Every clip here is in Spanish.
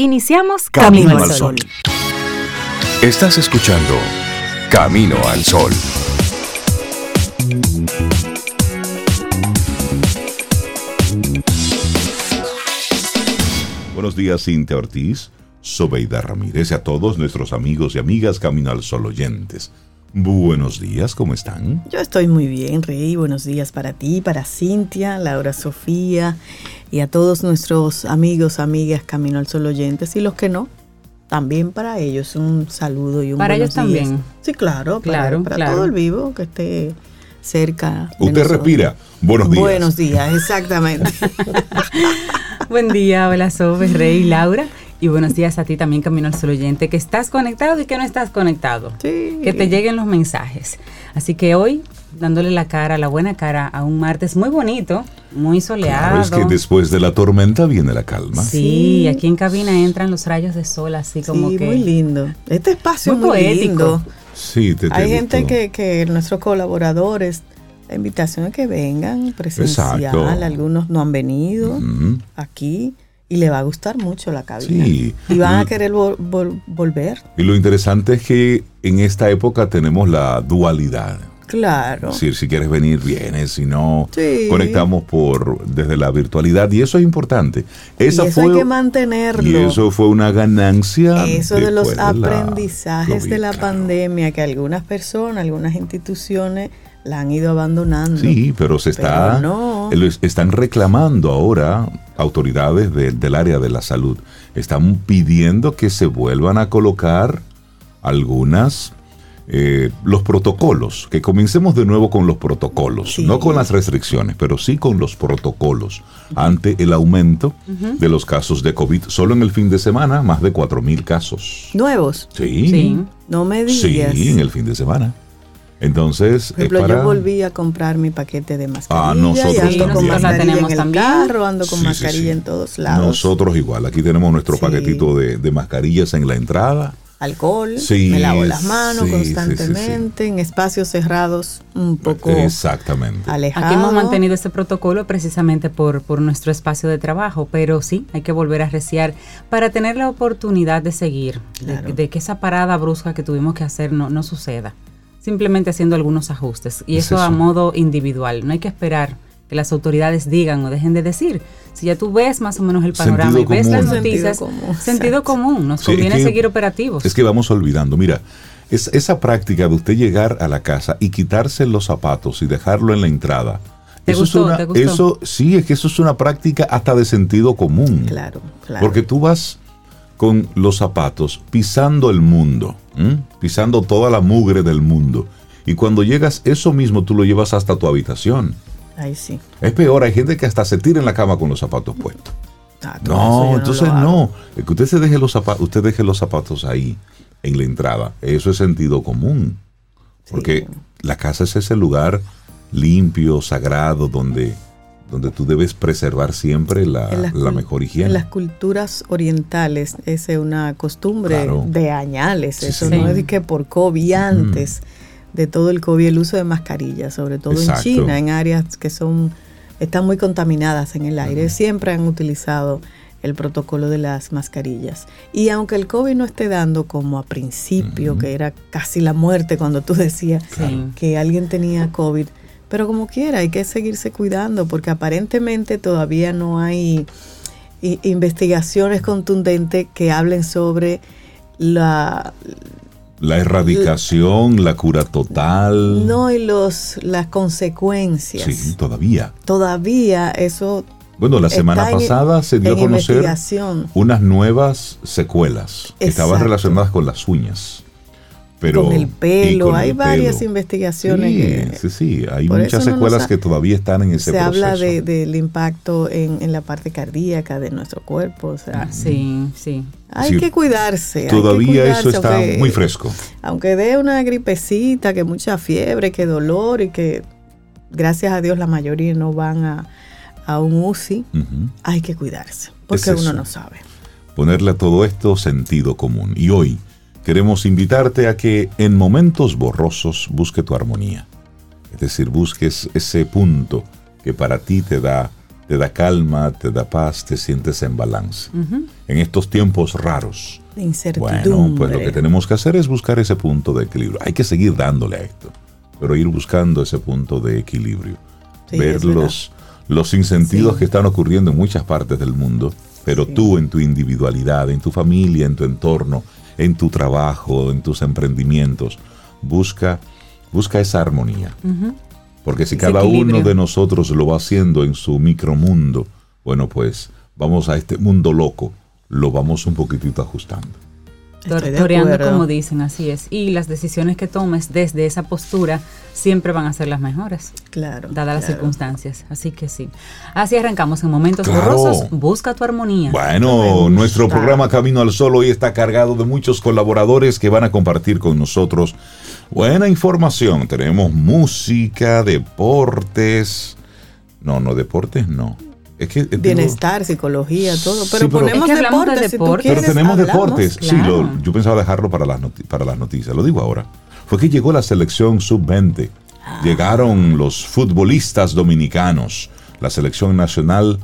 Iniciamos Camino, al Sol. Estás escuchando Camino al Sol. Buenos días, Cintia Ortiz, Sobeida Ramírez y a todos nuestros amigos y amigas Camino al Sol oyentes. Buenos días, ¿cómo están? Yo estoy muy bien, Rey. Buenos días para ti, para Cintia, Laura Sofía y a todos nuestros amigos, amigas Camino al Sol oyentes y los que no, también para ellos un saludo y un Para ellos también. Sí, claro, claro, para, claro. todo el vivo que esté cerca. de Usted nosotros. respira. Buenos días. Buenos días, exactamente. Buen día, hola Sobe, Rey, Laura. Y buenos días a ti también, Camino al Sol oyente, que estás conectado y que no estás conectado. Sí. Que te lleguen los mensajes. Así que hoy, dándole la cara, la buena cara a un martes muy bonito, muy soleado. Claro, es que después de la tormenta viene la calma. Sí, aquí en cabina entran los rayos de sol, así como sí, que. muy lindo. Este espacio Muy es muy poético. lindo. Sí, te, te Hay gente que, que nuestros colaboradores, la invitación es que vengan presencial, Exacto. algunos no han venido Ujú. aquí y le va a gustar mucho la cabina. Sí. Y van a querer vol- vol- volver. Y lo interesante es que en esta época tenemos la dualidad. Claro. Es decir, si quieres venir, vienes, si no, Sí. conectamos por desde la virtualidad y eso es importante. y Esa eso fue, hay que mantenerlo. y eso fue una ganancia. Eso de los la aprendizajes de la pandemia que algunas personas, algunas instituciones la han ido abandonando. Sí, pero se está, Pero no. están reclamando ahora autoridades de- del área de la salud, están pidiendo que se vuelvan a colocar algunas eh, los protocolos, que comencemos de nuevo con los protocolos, Sí. no con las restricciones, pero sí con los protocolos ante el aumento de los casos de COVID. Solo en el fin de semana, más de 4.000 casos. Nuevos. Sí, Sí. No me sí, digas. en el fin de semana. Entonces, Por ejemplo, para... yo volví a comprar mi paquete de mascarilla Ah, nosotros y ando con también. mascarilla La tenemos en el también. carro, ando con Sí, sí, mascarilla sí. en todos lados. Nosotros igual, aquí tenemos nuestro Sí. paquetito de, de mascarillas en la entrada. Alcohol, Sí, me lavo las manos sí, sí, sí, constantemente, en espacios cerrados un poco Exactamente. alejados. Aquí hemos mantenido este protocolo precisamente por, por nuestro espacio de trabajo, pero sí, hay que volver a reciar para tener la oportunidad de seguir, de- Claro. de, que esa parada brusca que tuvimos que hacer no, no suceda. Simplemente haciendo algunos ajustes y Es eso, a modo individual. No hay que esperar que las autoridades digan o dejen de decir. Si ya tú ves más o menos el panorama Sentido y ves las común. noticias, Sentido común, sentido común, nos Sí, es conviene que- seguir operativos. Es que vamos olvidando, mira, es, esa práctica de usted llegar a la casa y quitarse los zapatos y dejarlo en la entrada. ¿Te eso gustó? es una, ¿Te gustó? eso sí, es que eso es una práctica hasta de sentido común. Claro, claro. Porque tú vas con los zapatos pisando el mundo, ¿m? pisando toda la mugre del mundo. Y cuando llegas, eso mismo tú lo llevas hasta tu habitación. Ahí sí. Es peor, hay gente que hasta se tira en la cama con los zapatos puestos. Ah, No, entonces no. Es que usted se deje los zapatos, usted deje los zapatos ahí, en la entrada. Eso es sentido común. Porque la casa es ese lugar limpio, sagrado, donde, donde tú debes preservar siempre la, las mejor higiene. En las culturas orientales es una costumbre Claro. de añales. Sí, Eso sí. no es que por COVID antes de todo el COVID el uso de mascarillas, sobre todo Exacto. en China, en áreas que son están muy contaminadas en el aire, siempre han utilizado el protocolo de las mascarillas. Y aunque el COVID no esté dando como a principio, que era casi la muerte cuando tú decías Sí. que alguien tenía COVID, pero como quiera, hay que seguirse cuidando porque aparentemente todavía no hay investigaciones contundentes que hablen sobre la La erradicación, la cura total. no y los las consecuencias. Sí, todavía. Todavía eso Bueno, la semana en- pasada se dio a conocer unas nuevas secuelas que estaban relacionadas con las uñas. Pero, con el pelo, con hay el varias pelo. investigaciones Sí, que sí, sí, hay por muchas eso no nos secuelas ha- que todavía están en ese se proceso. habla de- del impacto en, en la parte cardíaca de nuestro cuerpo. O sea, Sí, sí. hay Sí, que cuidarse. hay que Todavía eso está aunque- muy fresco. Aunque dé una gripecita, que mucha fiebre, que dolor y que gracias a Dios la mayoría no van a, a un UCI, hay que cuidarse, porque Es uno no sabe. Ponerle a todo esto sentido común. Y hoy queremos invitarte a que en momentos borrosos busque tu armonía. Es decir, busques ese punto que para ti te da te da calma, te da paz, te sientes en balance. En estos tiempos raros. De incertidumbre. Bueno, pues lo que tenemos que hacer es buscar ese punto de equilibrio. Hay que seguir dándole a esto, pero ir buscando ese punto de equilibrio. Sí, Ver los, los sinsentidos Sí. que están ocurriendo en muchas partes del mundo, pero Sí. tú en tu individualidad, en tu familia, en tu entorno, en tu trabajo, en tus emprendimientos, busca, busca esa armonía. Porque si Ese cada equilibrio. uno de nosotros lo va haciendo en su micromundo, bueno, pues vamos a este mundo loco, lo vamos un poquitito ajustando. Acuerdo. como dicen, así es. Y las decisiones que tomes desde esa postura siempre van a ser las mejores, Claro. dadas las circunstancias. Así que sí. Así arrancamos en momentos Claro. borrosos. Busca tu armonía. Bueno, nuestro programa Camino al Sol hoy está cargado de muchos colaboradores que van a compartir con nosotros buena información. Tenemos música, deportes. No, no, deportes no. Es que digo, Bienestar, psicología, todo. Sí, Pero ponemos Es que hablamos de deportes. si deportes. Pero tenemos hablamos. deportes. Sí, lo- yo pensaba dejarlo para las, noti- para las noticias. Lo digo ahora. Fue que llegó la selección sub-20. Ah. Llegaron los futbolistas dominicanos. La selección nacional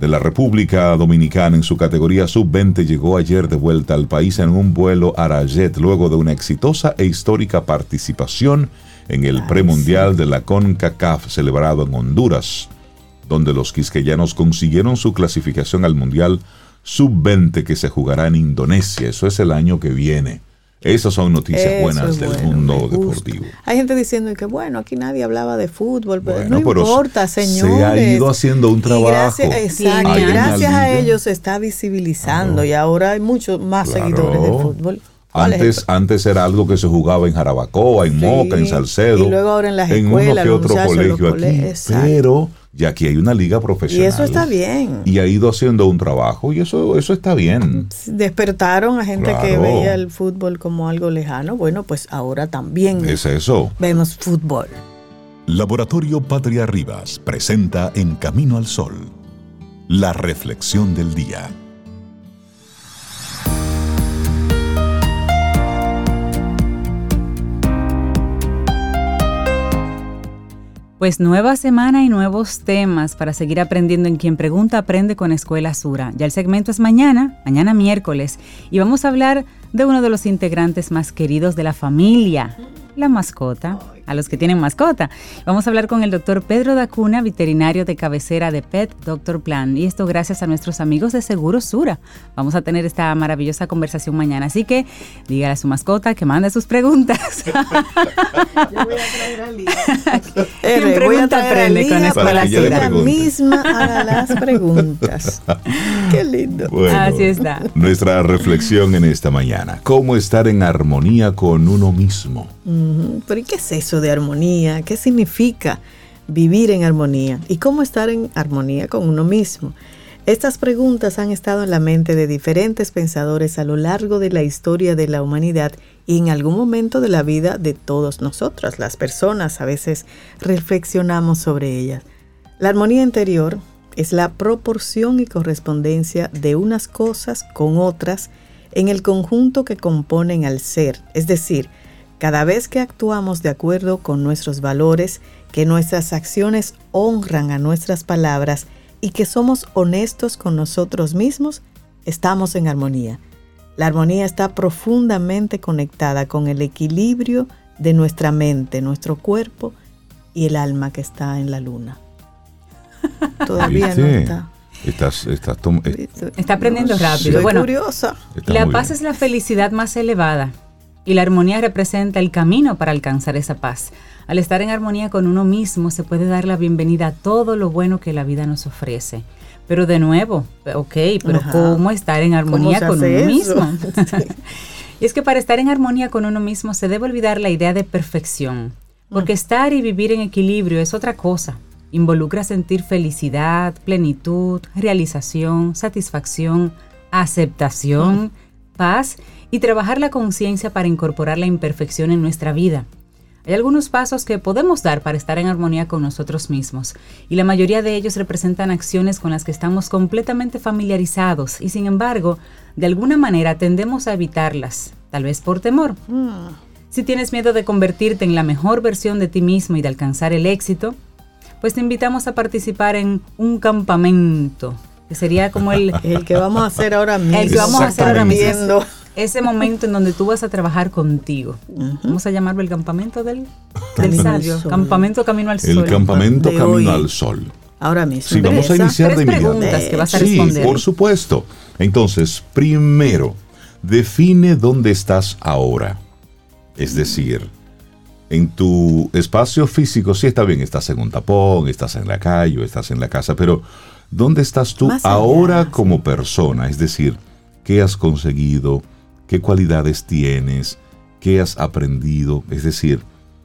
de la República Dominicana en su categoría sub-20 llegó ayer de vuelta al país en un vuelo Arajet luego de una exitosa e histórica participación en el premundial de la CONCACAF celebrado en Honduras, donde los quisqueyanos consiguieron su clasificación al mundial sub-20 que se jugará en Indonesia. Eso es el año que viene. Esas son noticias Eso buenas del bueno, mundo deportivo. Hay gente diciendo que bueno, aquí nadie hablaba de fútbol, pero Bueno, no pero importa, se- señores. se ha ido haciendo un Y trabajo. gracias, exacto, a ellos se está visibilizando Claro. y ahora hay muchos más Claro. seguidores de fútbol. ¿Cuál es Antes, antes era algo que se jugaba en Jarabacoa, en Sí, Moca, en Salcedo. y luego ahora en las uno escuelas, que los otro colegio aquí. cole- exacto. Pero ya aquí hay una liga y profesional. eso está bien. Y ha ido haciendo un trabajo y eso, eso está bien. Despertaron a gente que veía el fútbol como algo lejano. Bueno, pues ahora también Es eso. vemos fútbol. Laboratorio Patria Rivas presenta En Camino al Sol, la reflexión del día. Pues nueva semana y nuevos temas para seguir aprendiendo en Quien Pregunta Aprende con Escuela Sura. Ya el segmento es mañana, mañana miércoles, y vamos a hablar de uno de los integrantes más queridos de la familia, la mascota, a los que tienen mascota. Vamos a hablar con el doctor Pedro Dacuna, veterinario de cabecera de Pet Doctor Plan, y esto gracias a nuestros amigos de Seguro Sura. Vamos a tener esta maravillosa conversación mañana, así que dígale a su mascota que mande sus preguntas. Quien voy a pregunta traer a aprende con Lía Escuela para que Sura. ella Pregunte. misma haga las preguntas. Qué lindo. Bueno, Así está. Nuestra reflexión en esta mañana. ¿Cómo estar en armonía con uno mismo? Pero ¿y qué es eso de armonía? ¿Qué significa vivir en armonía? ¿Y cómo estar en armonía con uno mismo? Estas preguntas han estado en la mente de diferentes pensadores a lo largo de la historia de la humanidad y en algún momento de la vida de todos nosotros, las personas, a veces reflexionamos sobre ellas. La armonía interior es la proporción y correspondencia de unas cosas con otras en el conjunto que componen al ser, es decir, cada vez que actuamos de acuerdo con nuestros valores, que nuestras acciones honran a nuestras palabras y que somos honestos con nosotros mismos, estamos en armonía. La armonía está profundamente conectada con el equilibrio de nuestra mente, nuestro cuerpo y el alma que está en la luna. Todavía no está. Estás, estás Está aprendiendo rápido. Soy Bueno, curiosa. está la paz bien. es la felicidad más elevada y la armonía representa el camino para alcanzar esa paz. Al estar en armonía con uno mismo se puede dar la bienvenida a todo lo bueno que la vida nos ofrece. Pero de nuevo, ok, pero Ajá. ¿cómo estar en armonía con uno eso? mismo? y es que para estar en armonía con uno mismo se debe olvidar la idea de perfección, porque estar y vivir en equilibrio es otra cosa. Involucra sentir felicidad, plenitud, realización, satisfacción, aceptación, paz y trabajar la conciencia para incorporar la imperfección en nuestra vida. Hay algunos pasos que podemos dar para estar en armonía con nosotros mismos y la mayoría de ellos representan acciones con las que estamos completamente familiarizados y sin embargo, de alguna manera tendemos a evitarlas, tal vez por temor. Si tienes miedo de convertirte en la mejor versión de ti mismo y de alcanzar el éxito, pues te invitamos a participar en un campamento, que sería como el, El que vamos a hacer ahora mismo. el que vamos a hacer ahora mismo. Ese momento en donde tú vas a trabajar contigo. Vamos a llamarlo el campamento del, sabio. Campamento Camino al Sol. El campamento De Camino hoy. al Sol. Ahora mismo. Sí, vamos a iniciar de preguntas que vas a Sí, responder. por supuesto. Entonces, primero, define dónde estás ahora. Es decir, en tu espacio físico, sí está bien, estás en un tapón, estás en la calle, o estás en la casa, pero ¿dónde estás tú Más ahora como persona? Es decir, ¿qué has conseguido? ¿Qué cualidades tienes? ¿Qué has aprendido? Es decir,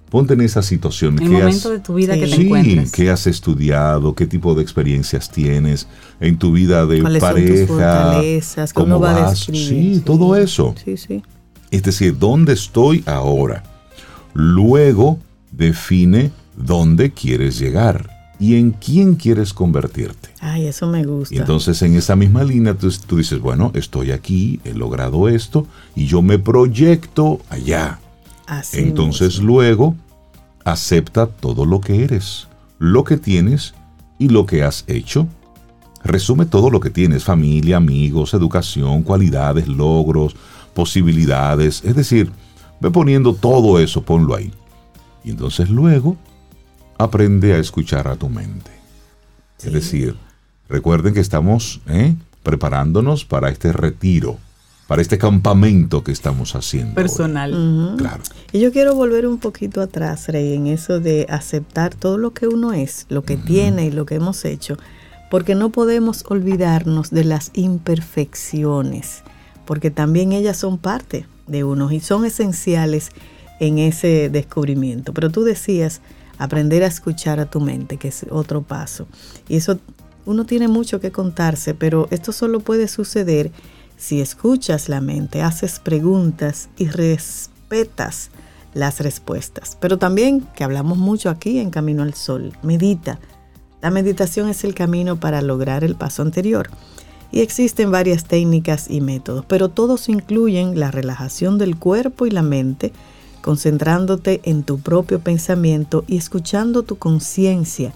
ponte en esa situación. El ¿qué has- momento de tu vida que te Sí, encuentras. ¿qué has estudiado? ¿Qué tipo de experiencias tienes en tu vida de ¿Cuáles son tus pareja? fortalezas? ¿Cómo ¿Cómo va a vas? describir? Sí, todo eso. Sí, sí. Es decir, ¿dónde estoy ahora? Luego define dónde quieres llegar y en quién quieres convertirte. Ay, eso me gusta. Y entonces en esa misma línea tú, tú dices, bueno, estoy aquí, he logrado esto y yo me proyecto allá. Así Entonces mismo. luego acepta todo lo que eres, lo que tienes y lo que has hecho. Resume todo lo que tienes, familia, amigos, educación, cualidades, logros, posibilidades. Es decir, ve poniendo todo eso, ponlo ahí. Y entonces luego aprende a escuchar a tu mente. Es decir, recuerden que estamos ¿eh? preparándonos para este retiro, para este campamento que estamos haciendo. Personal. Claro. Y yo quiero volver un poquito atrás, Rey, en eso de aceptar todo lo que uno es, lo que tiene y lo que hemos hecho, porque no podemos olvidarnos de las imperfecciones, porque también ellas son parte de uno y son esenciales en ese descubrimiento. Pero tú decías aprender a escuchar a tu mente, que es otro paso. Y eso uno tiene mucho que contarse, pero esto solo puede suceder si escuchas la mente, haces preguntas y respetas las respuestas. Pero también, que hablamos mucho aquí en Camino al Sol, medita. La meditación es el camino para lograr el paso anterior. Y existen varias técnicas y métodos, pero todos incluyen la relajación del cuerpo y la mente, concentrándote en tu propio pensamiento y escuchando tu conciencia.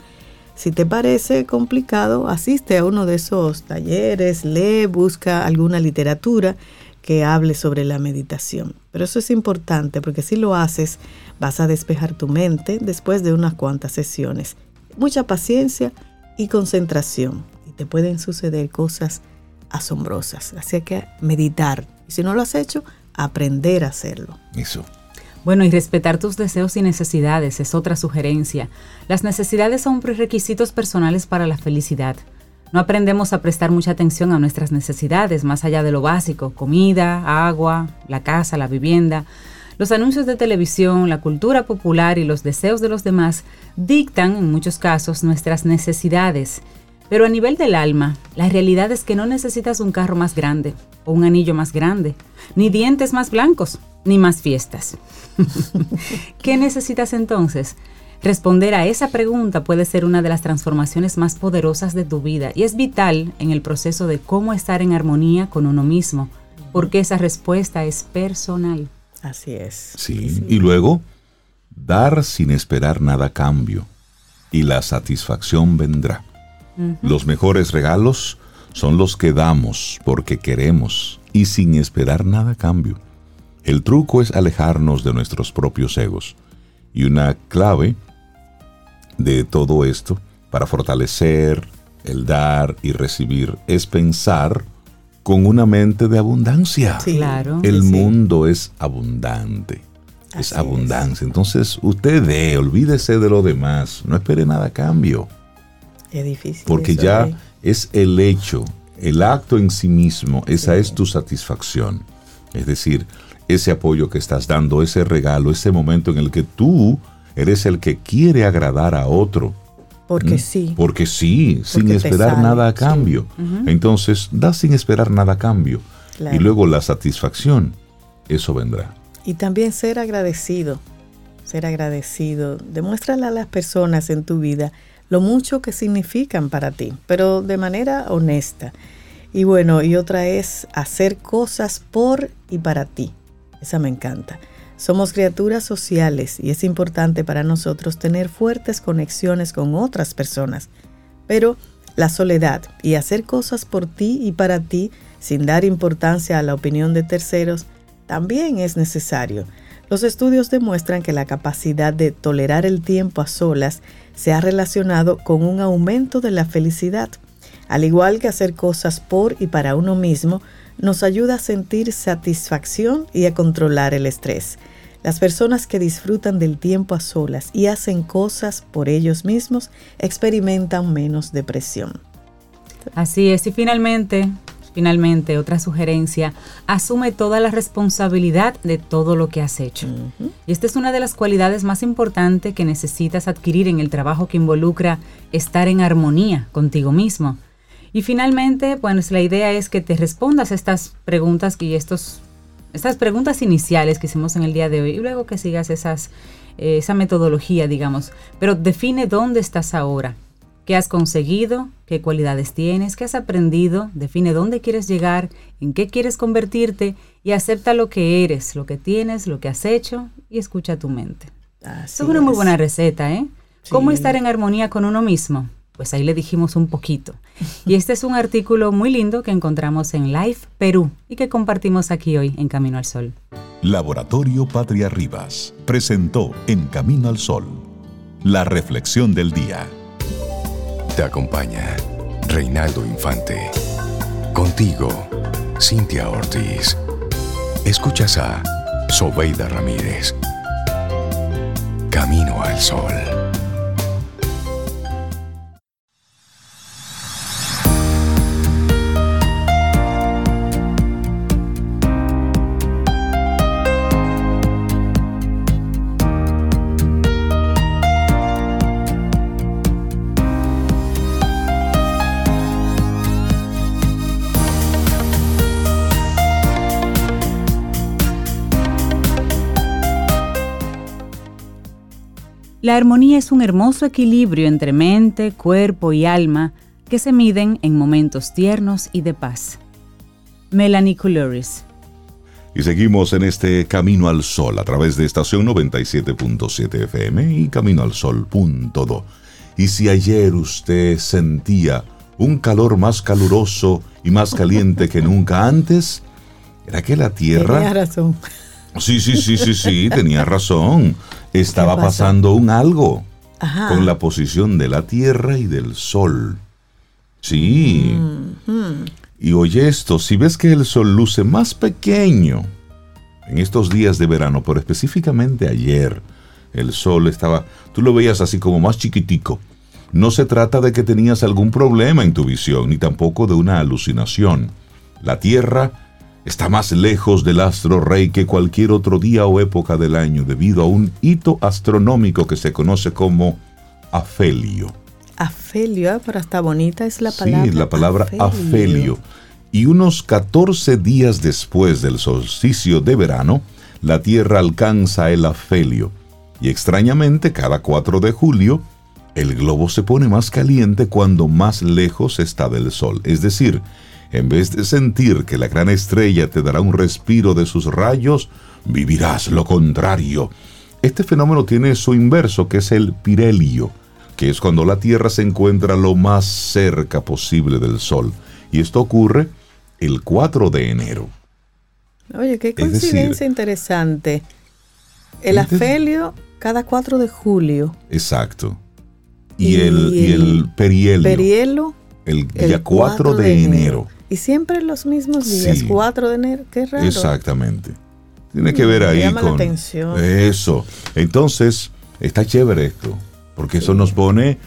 Si te parece complicado, asiste a uno de esos talleres, lee, busca alguna literatura que hable sobre la meditación. Pero eso es importante porque si lo haces, vas a despejar tu mente después de unas cuantas sesiones. Mucha paciencia y concentración. Y te pueden suceder cosas asombrosas. Así que meditar. Y si no lo has hecho, aprender a hacerlo. Eso. Bueno, y respetar tus deseos y necesidades es otra sugerencia. Las necesidades son prerequisitos personales para la felicidad. No aprendemos a prestar mucha atención a nuestras necesidades, más allá de lo básico, comida, agua, la casa, la vivienda. Los anuncios de televisión, la cultura popular y los deseos de los demás dictan, en muchos casos, nuestras necesidades. Pero a nivel del alma, la realidad es que no necesitas un carro más grande o un anillo más grande, ni dientes más blancos, ni más fiestas. ¿Qué necesitas entonces? Responder a esa pregunta puede ser una de las transformaciones más poderosas de tu vida y es vital en el proceso de cómo estar en armonía con uno mismo, porque esa respuesta es personal. Así es. Sí. Y luego, dar sin esperar nada a cambio. Y la satisfacción vendrá. Los mejores regalos son los que damos porque queremos y sin esperar nada a cambio. El truco es alejarnos de nuestros propios egos. Y una clave de todo esto para fortalecer el dar y recibir es pensar con una mente de abundancia. Sí. Claro. El Sí, mundo es abundante. Así Es es. abundancia. Entonces, usted dé, olvídese de lo demás. No espere nada a cambio. Es difícil. Porque eso, ya Rey. es el hecho, el acto en sí mismo, esa es tu satisfacción. Es decir, ese apoyo que estás dando, ese regalo, ese momento en el que tú eres el que quiere agradar a otro. Porque ¿Mm? sí. Porque sí, sin Porque esperar sale, nada a sí. cambio. Entonces, da sin esperar nada a cambio. Claro. Y luego la satisfacción, eso vendrá. Y también ser agradecido, ser agradecido. Demuéstrale a las personas en tu vida lo mucho que significan para ti, pero de manera honesta. Y bueno, y otra es hacer cosas por y para ti. Esa me encanta. Somos criaturas sociales y es importante para nosotros tener fuertes conexiones con otras personas. Pero la soledad y hacer cosas por ti y para ti sin dar importancia a la opinión de terceros también es necesario. Los estudios demuestran que la capacidad de tolerar el tiempo a solas se ha relacionado con un aumento de la felicidad. Al igual que hacer cosas por y para uno mismo, nos ayuda a sentir satisfacción y a controlar el estrés. Las personas que disfrutan del tiempo a solas y hacen cosas por ellos mismos experimentan menos depresión. Así es, y finalmente, finalmente, otra sugerencia, asume toda la responsabilidad de todo lo que has hecho. Y esta es una de las cualidades más importantes que necesitas adquirir en el trabajo que involucra estar en armonía contigo mismo. Y finalmente, pues la idea es que te respondas estas preguntas y estos, estas preguntas iniciales que hicimos en el día de hoy y luego que sigas esas, eh, esa metodología, digamos. Pero define dónde estás ahora, qué has conseguido, qué cualidades tienes, qué has aprendido, define dónde quieres llegar, en qué quieres convertirte y acepta lo que eres, lo que tienes, lo que has hecho y escucha tu mente. es una muy buena receta, ¿eh? ¿Cómo estar en armonía con uno mismo? Pues ahí le dijimos un poquito. Y este es un artículo muy lindo que encontramos en Life Perú y que compartimos aquí hoy en Camino al Sol. Laboratorio Patria Rivas presentó En Camino al Sol la reflexión del día. Te acompaña Reinaldo Infante. Contigo, Cintia Ortiz. Escuchas a Sobeida Ramírez. Camino al Sol. La armonía es un hermoso equilibrio entre mente, cuerpo y alma que se miden en momentos tiernos y de paz. Melanie Coulouris. Y seguimos en este Camino al Sol a través de estación 97.7 FM y caminoalsol.do. Y si ayer usted sentía un calor más caluroso y más caliente que nunca antes, era que la Tierra... Tenía razón. Sí, sí, sí, sí, sí, tenía razón. Estaba pasando un algo con la posición de la Tierra y del Sol. Sí. Y oye esto, si ves que el Sol luce más pequeño en estos días de verano, pero específicamente ayer, el Sol estaba, tú lo veías así como más chiquitico. No se trata de que tenías algún problema en tu visión, ni tampoco de una alucinación. La Tierra está más lejos del astro rey que cualquier otro día o época del año debido a un hito astronómico que se conoce como afelio. Afelio, ah, pero está bonita es la palabra. Sí, la palabra afelio. Y unos 14 días después del solsticio de verano, la Tierra alcanza el afelio. Y extrañamente, cada 4 de julio, el globo se pone más caliente cuando más lejos está del Sol. Es decir, en vez de sentir que la gran estrella te dará un respiro de sus rayos, vivirás lo contrario. Este fenómeno tiene su inverso, que es el pirelio, que es cuando la Tierra se encuentra lo más cerca posible del Sol. Y esto ocurre el 4 de enero. Oye, qué coincidencia interesante. El afelio cada 4 de julio. Exacto. Y, el, y el, perielio. Perielo. El día 4, de, enero. Y siempre los mismos días, 4 de enero, qué raro. Exactamente. Tiene que ver ahí llama con la atención. eso. Entonces, está chévere esto, porque eso nos pone,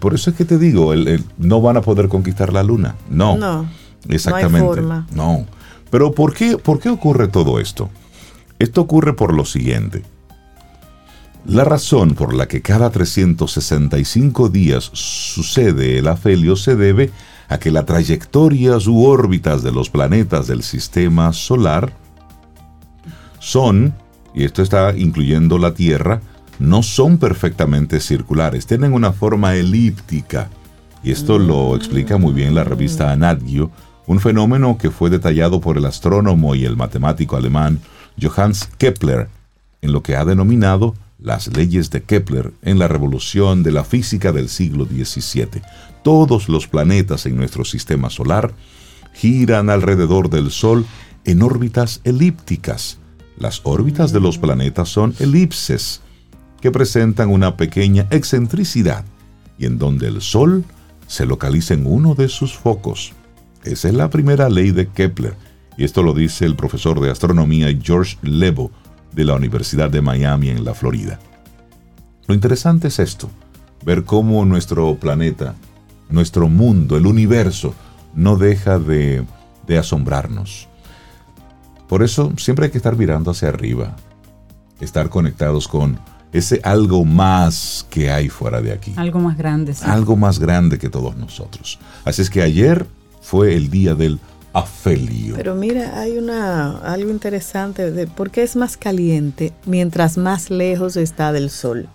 por eso es que te digo, el, el- no van a poder conquistar la luna. No. No. Exactamente. No hay forma. No. Pero ¿por qué, ¿por qué ocurre todo esto? Esto ocurre por lo siguiente. La razón por la que cada 365 días sucede el afelio se debe a que las trayectorias u órbitas de los planetas del sistema solar son, y esto está incluyendo la Tierra, no son perfectamente circulares, tienen una forma elíptica. Y esto lo explica muy bien la revista Anadgio, un fenómeno que fue detallado por el astrónomo y el matemático alemán Johannes Kepler en lo que ha denominado las leyes de Kepler en la revolución de la física del siglo XVII. Todos los planetas en nuestro sistema solar giran alrededor del Sol en órbitas elípticas. Las órbitas de los planetas son elipses, que presentan una pequeña excentricidad y en donde el Sol se localiza en uno de sus focos. Esa es la primera ley de Kepler, y esto lo dice el profesor de astronomía George Lebo de la Universidad de Miami en la Florida. Lo interesante es esto, ver cómo nuestro planeta, nuestro mundo, el universo, no deja de, de asombrarnos. Por eso siempre hay que estar mirando hacia arriba, estar conectados con ese algo más que hay fuera de aquí. Algo más grande. Sí. Algo más grande que todos nosotros. Así es que ayer fue el día del Pero mira, hay una algo interesante de por qué es más caliente mientras más lejos está del sol.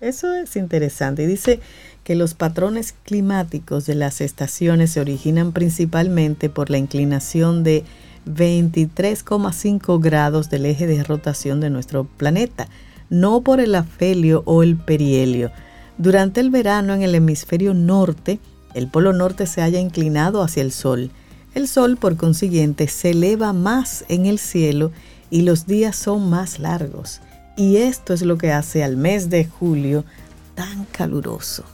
Eso es interesante. Dice que los patrones climáticos de las estaciones se originan principalmente por la inclinación de 23,5 grados del eje de rotación de nuestro planeta no por el afelio o el perihelio. Durante el verano en el hemisferio norte, el polo norte se halla inclinado hacia el sol. El sol, por consiguiente, se eleva más en el cielo y los días son más largos. Y esto es lo que hace al mes de julio tan caluroso.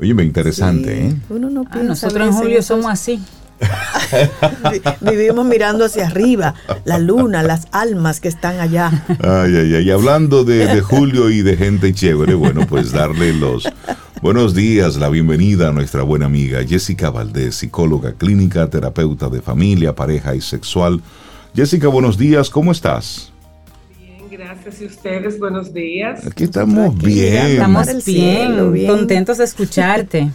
Oye, me interesante, Sí, ¿eh? Uno no Ah, piensa nosotros en julio somos así. Vi- Vivimos mirando hacia arriba, la luna, las almas que están allá. Ay, ay, ay. Y hablando de, de Julio y de gente chévere, bueno, pues darle los buenos días, la bienvenida a nuestra buena amiga Jessica Valdés, psicóloga clínica, terapeuta de familia, pareja y sexual. Jessica, buenos días, ¿cómo estás? Bien, gracias. ¿Y ustedes? Buenos días. Aquí estamos bien. Estamos bien. contentos de escucharte.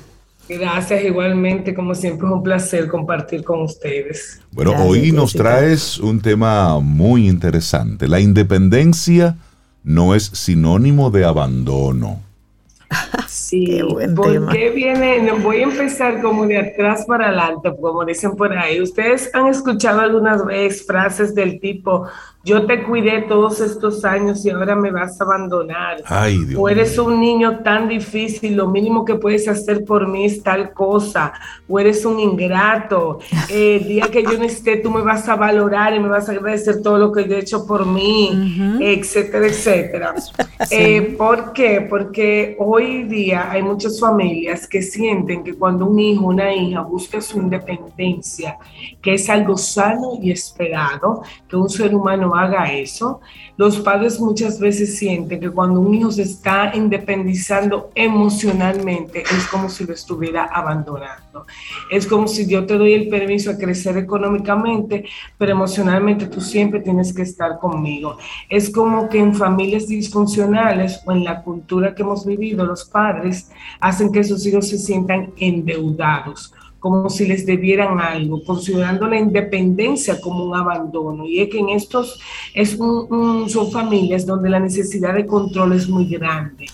Gracias igualmente. Como siempre es un placer compartir con ustedes. Bueno, Gracias, hoy nos traes un tema muy interesante. La independencia no es sinónimo de abandono. Sí, Qué buen ¿por tema. qué viene? No, voy a empezar como de atrás para adelante, como dicen por ahí. Ustedes han escuchado algunas veces frases del tipo, yo te cuidé todos estos años y ahora me vas a abandonar. Ay, Dios O eres un niño tan difícil, lo mínimo que puedes hacer por mí es tal cosa, o eres un ingrato, eh, el día que yo no esté tú me vas a valorar y me vas a agradecer todo lo que yo he hecho por mí, etcétera, etcétera. Eh, ¿Por qué? Porque hoy día hay muchas familias que sienten que cuando un hijo, una hija busca su independencia, que es algo sano y esperado, que un ser humano haga eso, los padres muchas veces sienten que cuando un hijo se está independizando emocionalmente es como si lo estuviera abandonando. Es como si yo te doy el permiso a crecer económicamente, pero emocionalmente tú siempre tienes que estar conmigo. Es como que en familias disfuncionales o en la cultura que hemos vivido, los padres hacen que sus hijos se sientan endeudados como si les debieran algo, considerando la independencia como un abandono. Y es que en estos es un- un- son familias donde la necesidad de control es muy grande.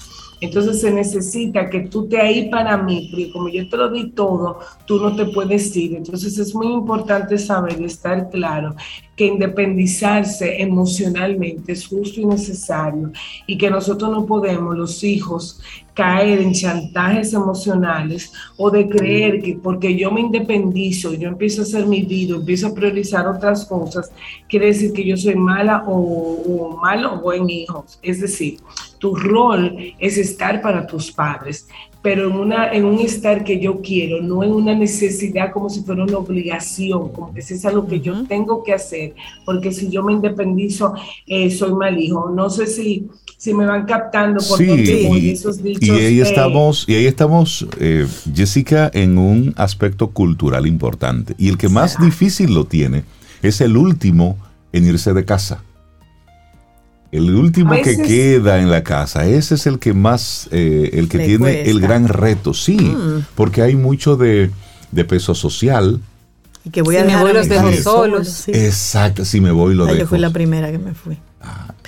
Entonces se necesita que tú te ahí para mí, porque como yo te lo di todo, tú no te puedes ir. Entonces es muy importante saber y estar claro que independizarse emocionalmente es justo y necesario y que nosotros no podemos, los hijos, caer en chantajes emocionales o de creer que porque yo me independizo, yo empiezo a hacer mi vida, empiezo a priorizar otras cosas, quiere decir que yo soy mala o, o malo o buen hijo. Es decir, tu rol es estar para tus padres, pero en, una, en un estar que yo quiero, no en una necesidad como si fuera una obligación, como que si es algo que yo tengo que hacer, porque si yo me independizo, eh, soy mal hijo. No sé si, si me van captando por Sí, voy, y, esos dichos. y ahí estamos, y ahí estamos, eh, Jessica, en un aspecto cultural importante. Y el que más difícil lo tiene es el último en irse de casa. El último que queda en la casa, ese es el que más, eh, el que tiene cuesta. el gran reto, sí, Mm. porque hay mucho de, de peso social. Y que voy Si a me dejar voy, a los dejo solos. sí. Exacto, si me voy lo Ay, yo dejo. fui la primera que me fui.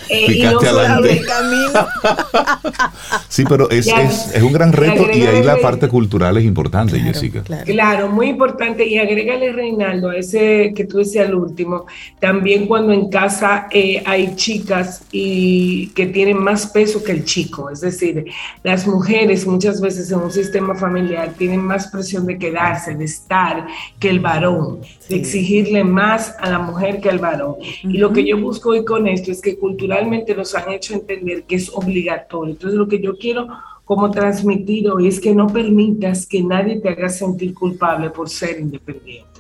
Eh, y Picaste no adelante. solamente- Sí, pero es, Ya. es, es un gran reto y ahí la parte cultural es importante, Claro, Jessica. claro. Claro, muy importante. Y agrégale, Reinaldo, a ese que tú decías al último, también cuando en casa eh, hay chicas y que tienen más peso que el chico. Es decir, las mujeres muchas veces en un sistema familiar tienen más presión de quedarse, de estar, que el varón, de exigirle más a la mujer que al varón. Y lo que yo busco hoy con esto es que culturalmente nos han hecho entender que es obligatorio. Entonces, lo que yo quiero como transmitir hoy es que no permitas que nadie te haga sentir culpable por ser independiente.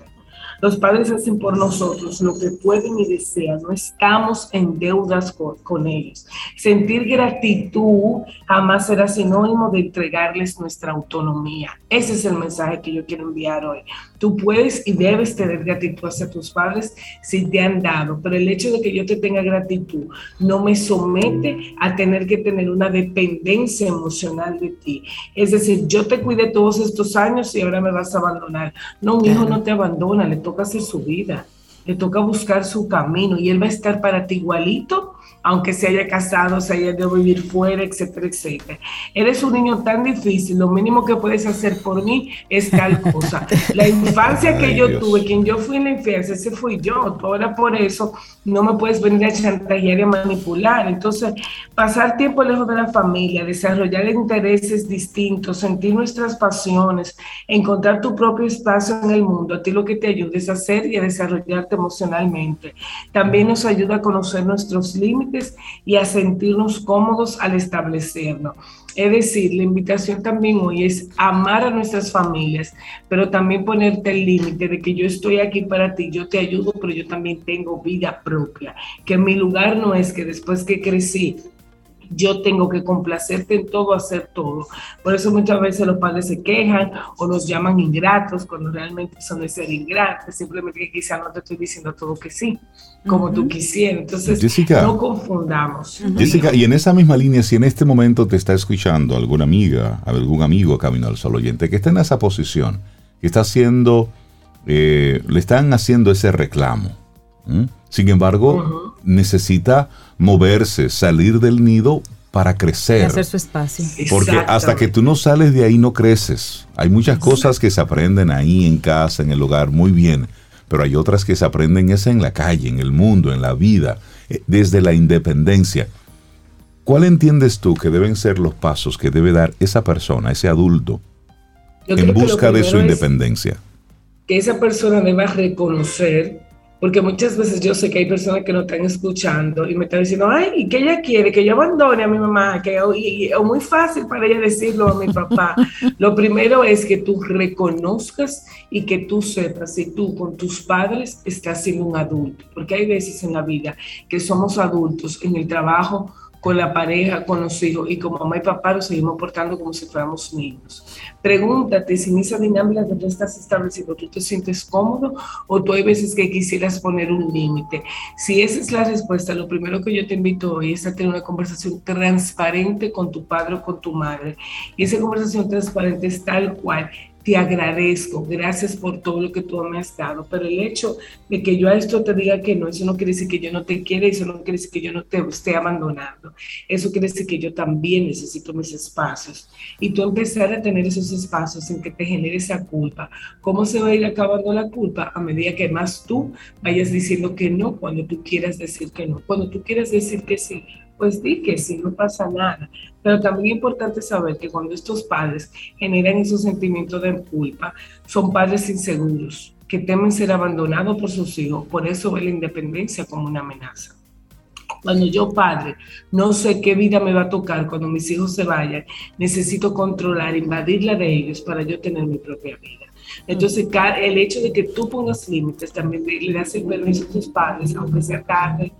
Los padres hacen por nosotros lo que pueden y desean, no estamos en deudas con, con ellos. Sentir gratitud jamás será sinónimo de entregarles nuestra autonomía. Ese es el mensaje que yo quiero enviar hoy. Tú puedes y debes tener gratitud hacia tus padres si te han dado, pero el hecho de que yo te tenga gratitud no me somete a tener que tener una dependencia emocional de ti. Es decir, yo te cuidé todos estos años y ahora me vas a abandonar. No, mi hijo no te abandona, le toca hacer su vida, le toca buscar su camino y él va a estar para ti igualito, aunque se haya casado, se haya de vivir fuera, etcétera, etcétera. Eres un niño tan difícil, lo mínimo que puedes hacer por mí es tal cosa. La infancia que Ay, yo Dios. tuve, quien yo fui en la infancia, ese fui yo. Ahora por eso no me puedes venir a chantajear y a manipular. Entonces, pasar tiempo lejos de la familia, desarrollar intereses distintos, sentir nuestras pasiones, encontrar tu propio espacio en el mundo, a ti lo que te ayuda es a hacer y a desarrollarte emocionalmente. También nos ayuda a conocer nuestros límites y a sentirnos cómodos al establecernos. Es decir, la invitación también hoy es amar a nuestras familias, pero también ponerte el límite de que yo estoy aquí para ti, yo te ayudo, pero yo también tengo vida propia, que mi lugar no es que después que crecí yo tengo que complacerte en todo, hacer todo. Por eso muchas veces los padres se quejan o nos llaman ingratos cuando realmente eso no es ser ingratos, simplemente que quizá no te estoy diciendo todo que sí, como tú quisieras. Entonces, Jessica. no confundamos. Jessica, y en esa misma línea, si en este momento te está escuchando alguna amiga, algún amigo Camino al Sol oyente que está en esa posición, que está haciendo, eh, le están haciendo ese reclamo. ¿M? Sin embargo, necesita moverse, salir del nido para Y crecer. hacer su espacio. Porque hasta que tú no sales de ahí no creces. Hay muchas cosas que se aprenden ahí en casa, en el hogar, muy bien. Pero hay otras que se aprenden es en la calle, en el mundo, en la vida, eh, desde la independencia. ¿Cuál entiendes tú que deben ser los pasos que debe dar esa persona, ese adulto, Yo en busca de su independencia? que esa persona deba reconocer, porque muchas veces yo sé que hay personas que no están escuchando y me están diciendo, ay, ¿y qué ella quiere? Que yo abandone a mi mamá, que o muy fácil para ella decirlo a mi papá. Lo primero es que tú reconozcas y que tú sepas si tú con tus padres estás siendo un adulto, porque hay veces en la vida que somos adultos en el trabajo, con la pareja, con los hijos, y como mamá y papá nos seguimos portando como si fuéramos niños. Pregúntate si en esa dinámica que tú estás estableciendo tú te sientes cómodo o tú hay veces que quisieras poner un límite. Si esa es la respuesta, lo primero que yo te invito hoy es a tener una conversación transparente con tu padre o con tu madre. Y esa conversación transparente es tal cual. Te agradezco, gracias por todo lo que tú me has dado, pero el hecho de que yo a esto te diga que no, eso no quiere decir que yo no te quiera, eso no quiere decir que yo no te esté abandonando, eso quiere decir que yo también necesito mis espacios. Y tú empezar a tener esos espacios en que te genere esa culpa. ¿Cómo se va a ir acabando la culpa? A medida que más tú vayas diciendo que no cuando tú quieras decir que no. Cuando tú quieras decir que sí, pues di que sí, no pasa nada. Pero también es importante saber que cuando estos padres generan esos sentimientos de culpa, son padres inseguros, que temen ser abandonados por sus hijos, por eso ven la independencia como una amenaza. Cuando yo, padre, no sé qué vida me va a tocar cuando mis hijos se vayan, necesito controlar, invadir la de ellos para yo tener mi propia vida. Entonces, el hecho de que tú pongas límites también le das el permiso a tus padres, aunque sea tarde,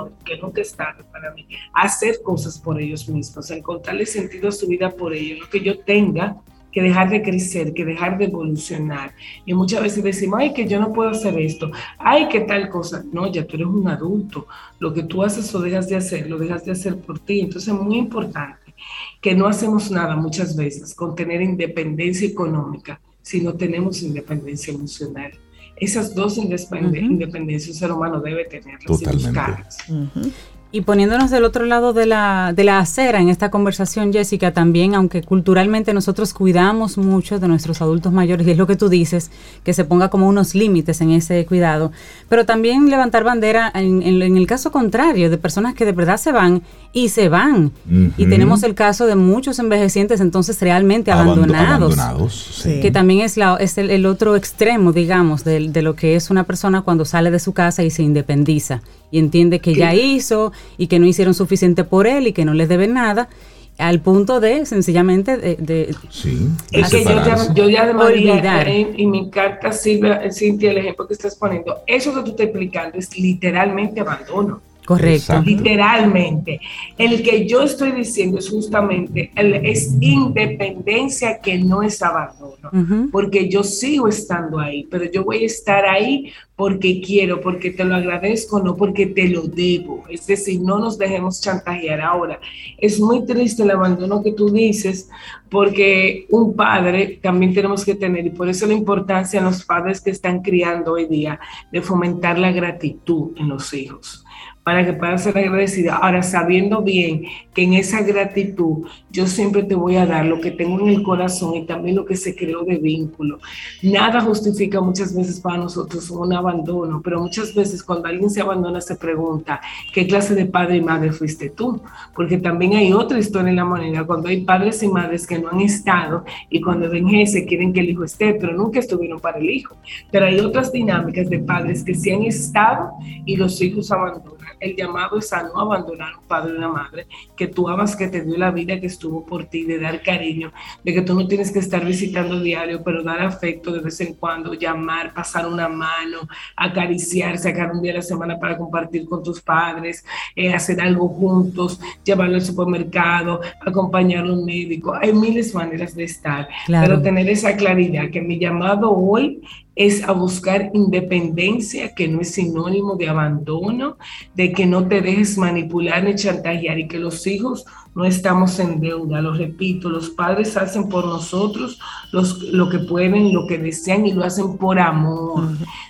aunque nunca es tarde para mí, hacer cosas por ellos mismos, encontrarle sentido a su vida por ellos, no que yo tenga que dejar de crecer, que dejar de evolucionar. Y muchas veces decimos, ay, que yo no puedo hacer esto, ay, que tal cosa. No, ya tú eres un adulto. Lo que tú haces o dejas de hacer, lo dejas de hacer por ti. Entonces es muy importante que no hacemos nada muchas veces con tener independencia económica si no tenemos independencia emocional. Esas dos independe- independencias un ser humano debe tener. Totalmente. Ujú. Y poniéndonos del otro lado de la, de la acera en esta conversación, Jessica, también, aunque culturalmente nosotros cuidamos mucho de nuestros adultos mayores, y es lo que tú dices, que se ponga como unos límites en ese cuidado, pero también levantar bandera en, en- en el caso contrario, de personas que de verdad se van y se van. Y Ujú. tenemos el caso de muchos envejecientes entonces realmente Abando- abandonados. abandonados, sí. Que también es, la, es el, el otro extremo, digamos, de, de lo que es una persona cuando sale de su casa y se independiza y entiende que ya hizo y que no hicieron suficiente por él y que no les debe nada, al punto de sencillamente de, de- Sí, de Es que yo ya, yo ya Olvidar. en, en mi carta, Silvia, Cintia, el ejemplo que estás poniendo, eso que tú estás explicando es literalmente abandono. Correcto. Exacto. Literalmente. El que yo estoy diciendo es justamente, el- es independencia que no es abandono. Porque yo sigo estando ahí, pero yo voy a estar ahí porque quiero, porque te lo agradezco, no porque te lo debo. Es decir, no nos dejemos chantajear ahora. Es muy triste el abandono que tú dices, porque un padre también tenemos que tener, y por eso la importancia en los padres que están criando hoy día de fomentar la gratitud en los hijos para que puedan ser agradecidos. Ahora, sabiendo bien que en esa gratitud yo siempre te voy a dar lo que tengo en el corazón y también lo que se creó de vínculo. Nada justifica muchas veces para nosotros un abandono, pero muchas veces cuando alguien se abandona se pregunta, ¿qué clase de padre y madre fuiste tú? Porque también hay otra historia en la moneda, cuando hay padres y madres que no han estado y cuando envejece quieren que el hijo esté, pero nunca estuvieron para el hijo. Pero hay otras dinámicas de padres que sí han estado y los hijos abandonan. El llamado es a no abandonar a un padre y una madre, que tú amas, que te dio la vida, que estuvo por ti, de dar cariño, de que tú no tienes que estar visitando diario, pero dar afecto de vez en cuando, llamar, pasar una mano, acariciar, sacar un día a la semana para compartir con tus padres, eh, hacer algo juntos, llevarlo al supermercado, acompañarlo a un médico. Hay miles de maneras de estar, Claro. pero tener esa claridad que mi llamado hoy es a buscar independencia, que no es sinónimo de abandono, de que no te dejes manipular ni chantajear y que los hijos no estamos en deuda. Lo repito, los padres hacen por nosotros los, lo que pueden, lo que desean y lo hacen por amor.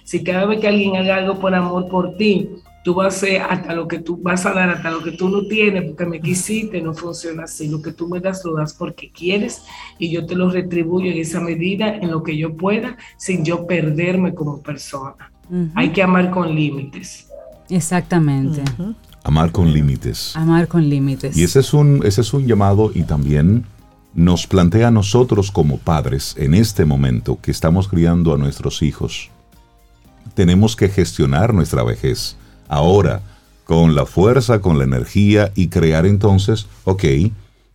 Si cada vez que alguien haga algo por amor por ti, tú vas a hacer hasta lo que tú vas a dar, hasta lo que tú no tienes, porque me quisiste, no funciona así. Lo que tú me das, lo das porque quieres y yo te lo retribuyo en esa medida, en lo que yo pueda, sin yo perderme como persona. Ujú. Hay que amar con límites. Exactamente. Amar con límites. Amar con límites. Y ese es un, ese es un llamado y también nos plantea a nosotros como padres en este momento que estamos criando a nuestros hijos. Tenemos que gestionar nuestra vejez ahora con la fuerza, con la energía y crear entonces, ok,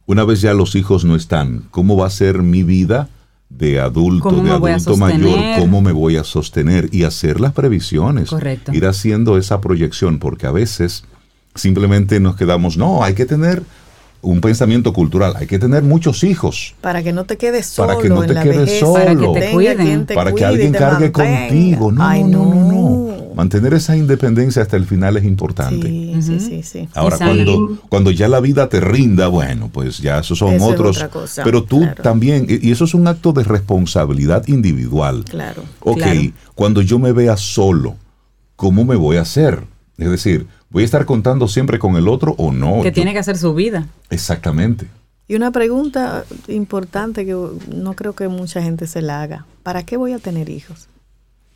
una vez ya los hijos no están, ¿cómo va a ser mi vida de adulto, ¿Cómo de adulto mayor? ¿Cómo me voy a sostener? Y hacer las previsiones. Correcto. Ir haciendo esa proyección, porque a veces simplemente nos quedamos, no, hay que tener un pensamiento cultural, hay que tener muchos hijos. Para que no te quedes solo Para que no te en la quedes vejez, solo. Para que te te para alguien cargue mantenga. contigo. No, Ay, no, no, no. Mantener esa independencia hasta el final es importante. Sí, sí, sí, sí. Ahora, cuando, cuando ya la vida te rinda, bueno, pues ya esos son Eso es otros. otra cosa, pero tú claro. también, y y eso es un acto de responsabilidad individual. Claro. Ok, Claro. cuando yo me vea solo, ¿cómo me voy a hacer? Es decir, ¿voy a estar contando siempre con el otro o no? que Yo- tiene que hacer su vida. Exactamente. Y una pregunta importante que no creo que mucha gente se la haga. ¿Para qué voy a tener hijos?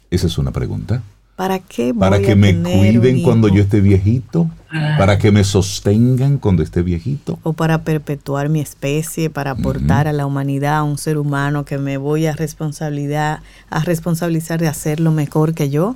Esa es una pregunta. ¿Para qué voy Para que a me tener cuiden cuando yo esté viejito. Para que me sostengan cuando esté viejito. o para perpetuar mi especie, para aportar a la humanidad, a un ser humano que me voy a responsabilidad, a responsabilizar de hacer lo mejor que yo.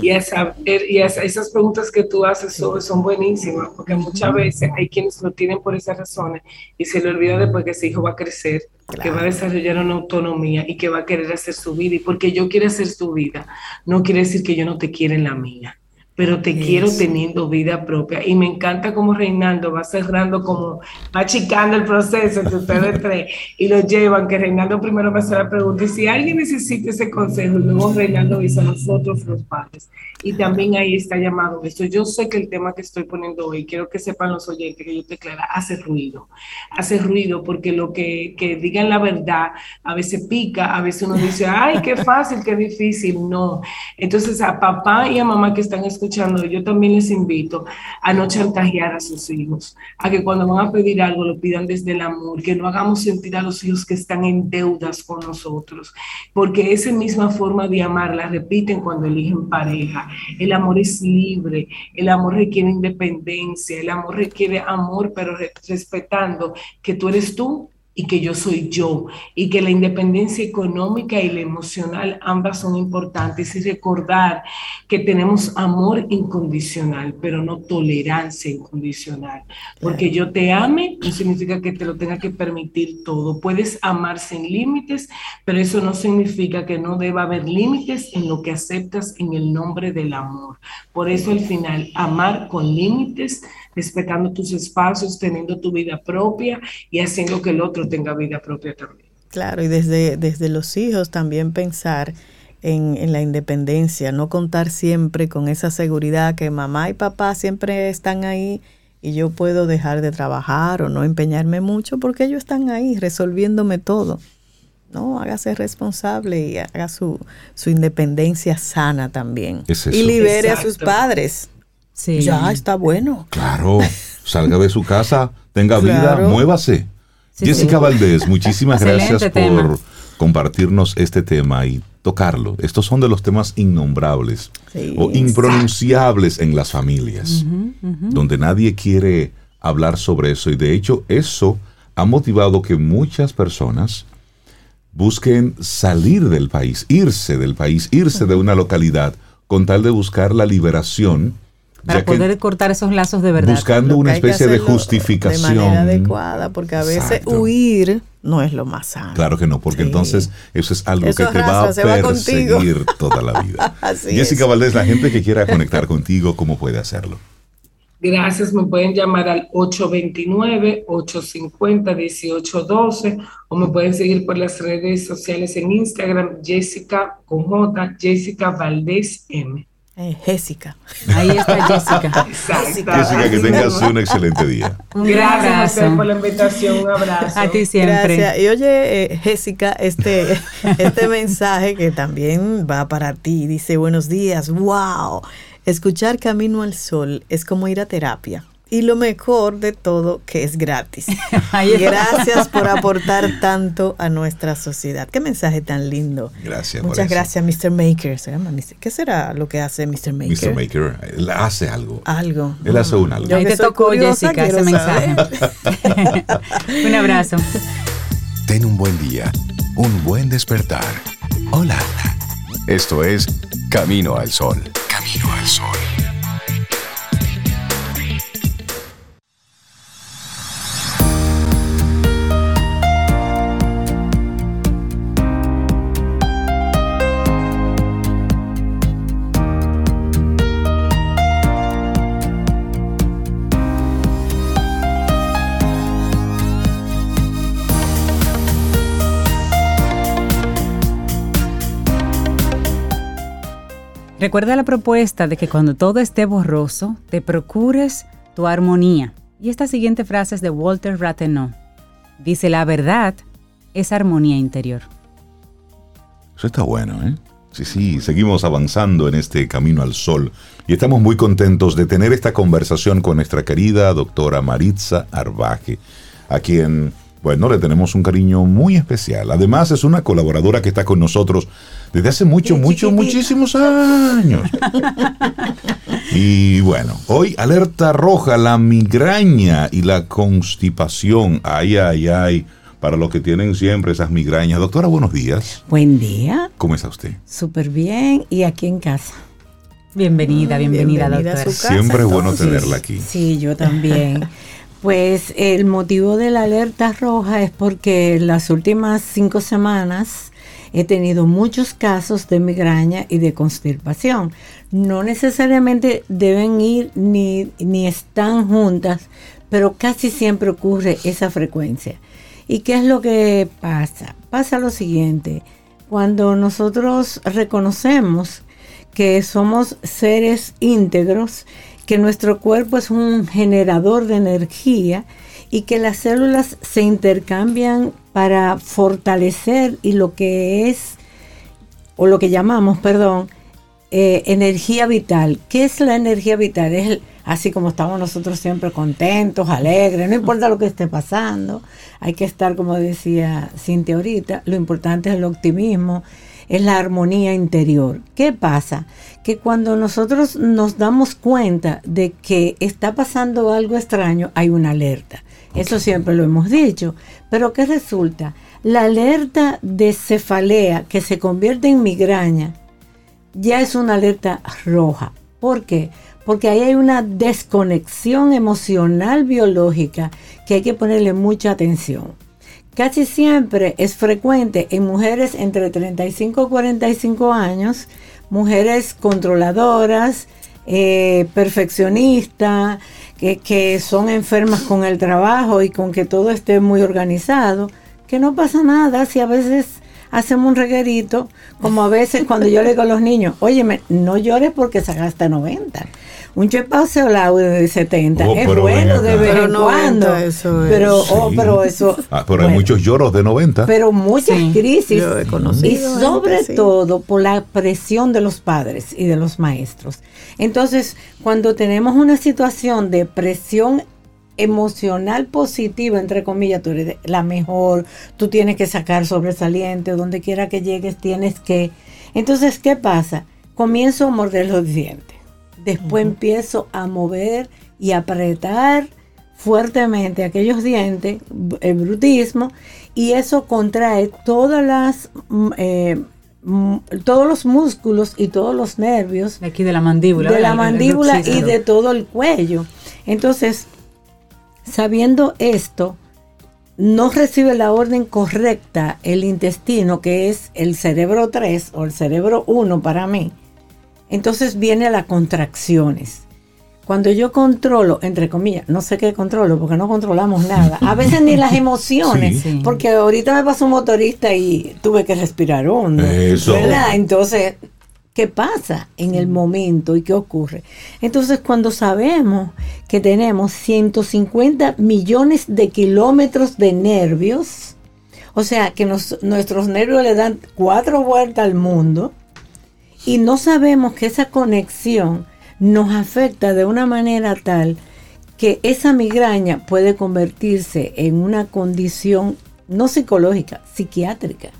Y, a saber- y a- esas preguntas que tú haces son, son buenísimas, porque muchas veces hay quienes lo tienen por esas razones y se le olvida después que ese hijo va a crecer, que va a desarrollar una autonomía y que va a querer hacer su vida. Y porque yo quiero hacer su vida, no quiere decir que yo no te quiera en la mía, pero te quiero Eso. teniendo vida propia. Y me encanta como Reinaldo va cerrando, como va achicando el proceso entre ustedes tres y lo llevan, que Reinaldo primero me hace la pregunta, y si alguien necesita ese consejo, y luego Reinaldo dice a nosotros los padres. Y también ahí está llamado esto. Yo sé que el tema que estoy poniendo hoy, quiero que sepan los oyentes que yo te clara, hace ruido. Hace ruido porque lo que, que digan la verdad a veces pica, a veces uno dice, ay, qué fácil, qué difícil. No. Entonces a papá y a mamá que están escuchando, escuchando, yo también les invito a no chantajear a sus hijos, a que cuando van a pedir algo lo pidan desde el amor, que no hagamos sentir a los hijos que están en deudas con nosotros, porque esa misma forma de amar la repiten cuando eligen pareja. El amor es libre, el amor requiere independencia, el amor requiere amor, pero respetando que tú eres tú y que yo soy yo y que la independencia económica y la emocional ambas son importantes y recordar que tenemos amor incondicional, pero no tolerancia incondicional, porque yo te ame no significa que te lo tenga que permitir todo. Puedes amar sin límites, pero eso no significa que no deba haber límites en lo que aceptas en el nombre del amor. Por eso al final, amar con límites respetando tus espacios, teniendo tu vida propia y haciendo que el otro tenga vida propia también. Claro, y desde, desde los hijos también pensar en, en, la independencia, no contar siempre con esa seguridad que mamá y papá siempre están ahí y yo puedo dejar de trabajar o no empeñarme mucho porque ellos están ahí resolviéndome todo. No, hágase responsable y haga su, su independencia sana también. y libere a sus padres. Ya está bueno. Claro, salga de su casa, tenga vida, muévase. Jessica Valdés, muchísimas gracias por compartirnos este tema y tocarlo. Estos son de los temas innombrables o impronunciables en las familias, donde nadie quiere hablar sobre eso. Y de hecho eso ha motivado que muchas personas busquen salir del país, irse del país, irse de una localidad con tal de buscar la liberación para poder cortar esos lazos de verdad. Buscando una especie de justificación. De manera adecuada, porque a veces huir no es lo más sano. Claro que no, porque entonces eso es algo que te va a perseguir toda la vida. Jessica Valdés, la gente que quiera conectar contigo, ¿cómo puede hacerlo? Gracias, me pueden llamar al 829-850-1812 o me pueden seguir por las redes sociales en Instagram, Jessica con J, Jessica Valdés M. Eh, Jessica. Ahí está Jessica. Jessica, que tengas un excelente día. Gracias por la invitación, un abrazo. A ti siempre. Gracias. Y oye, eh, Jessica, este, este mensaje que también va para ti, dice, buenos días, wow, escuchar Camino al Sol es como ir a terapia y lo mejor de todo que es gratis. gracias por aportar tanto a nuestra sociedad. Qué mensaje tan lindo. Gracias. Muchas gracias, Mr. Maker. ¿Qué será lo que hace Mr. Maker? Mr. Maker, él hace algo. Algo. Él hace un algo. Ahí te tocó, Jessica, ese mensaje. un abrazo. Ten un buen día, un buen despertar. Hola. Esto es Camino al Sol. Camino al Sol. Recuerda la propuesta de que cuando todo esté borroso, te procures tu armonía. Y esta siguiente frase es de Walter Rathenau. Dice, la verdad es armonía interior. Eso está bueno, ¿eh? Sí, sí, seguimos avanzando en este camino al sol y estamos muy contentos de tener esta conversación con nuestra querida doctora Maritza Arbaje, a quien bueno, le tenemos un cariño muy especial. Además, es una colaboradora que está con nosotros desde hace mucho, mucho, muchísimos años. y bueno, hoy alerta roja, la migraña y la constipación. Ay, ay, ay. Para los que tienen siempre esas migrañas. Doctora, buenos días. Buen día. ¿Cómo está usted? Súper bien y aquí en casa. Bienvenida, bienvenida, doctora. Siempre es bueno tenerla aquí. Sí, yo también. Pues el motivo de la alerta roja es porque las últimas cinco semanas he tenido muchos casos de migraña y de constipación. No necesariamente deben ir ni, ni están juntas, pero casi siempre ocurre esa frecuencia. ¿Y qué es lo que pasa? Pasa lo siguiente, cuando nosotros reconocemos que somos seres íntegros que nuestro cuerpo es un generador de energía y que las células se intercambian para fortalecer y lo que es, o lo que llamamos, perdón, eh, energía vital. ¿Qué es la energía vital? Es el- así como estamos nosotros siempre contentos, alegres, no importa lo que esté pasando, hay que estar, como decía Cintia ahorita, lo importante es el optimismo, es la armonía interior. ¿Qué pasa? Que cuando nosotros nos damos cuenta de que está pasando algo extraño, hay una alerta. Eso siempre lo hemos dicho. Pero ¿qué resulta? La alerta de cefalea que se convierte en migraña ya es una alerta roja. ¿Por qué? Porque ahí hay una desconexión emocional biológica que hay que ponerle mucha atención. Casi siempre es frecuente en mujeres entre 35 y 45 años, mujeres controladoras, eh, perfeccionistas, que, que son enfermas con el trabajo y con que todo esté muy organizado, que no pasa nada si a veces hacemos un reguerito, como a veces cuando yo le digo a los niños, óyeme, no llores porque sacaste 90. Un chepaseo laude de 70 Oh, es bueno de vez en 90 cuando. eso es- pero, oh, pero eso. Ah, pero hay muchos lloros de 90. pero muchas Sí. crisis Yo he conocido y sobre todo por la presión de los padres y de los maestros. Entonces, cuando tenemos una situación de presión emocional positiva, entre comillas, tú eres la mejor, tú tienes que sacar sobresaliente, donde quiera que llegues tienes que... Entonces, ¿qué pasa? Comienzo a morder los dientes. Después empiezo a mover y apretar fuertemente aquellos dientes, el brutismo, y eso contrae todas las, mm, eh, mm, todos los músculos y todos los nervios De aquí de la mandíbula. de la El- el mandíbula y de todo el cuello. Entonces, sabiendo esto, no recibe la orden correcta el intestino, que es el cerebro 3 o el cerebro 1 para mí. Entonces viene las contracciones. Cuando yo controlo, entre comillas, no sé qué controlo porque no controlamos nada. A veces ni las emociones, Sí. porque ahorita me pasó un motorista y tuve que respirar hondo. Eso. ¿verdad? Entonces, ¿qué pasa en el momento y qué ocurre? Entonces, cuando sabemos que tenemos 150 millones de kilómetros de nervios, o sea, que nos- nuestros nervios le dan cuatro vueltas al mundo, y no sabemos que esa conexión nos afecta de una manera tal que esa migraña puede convertirse en una condición no psicológica, psiquiátrica.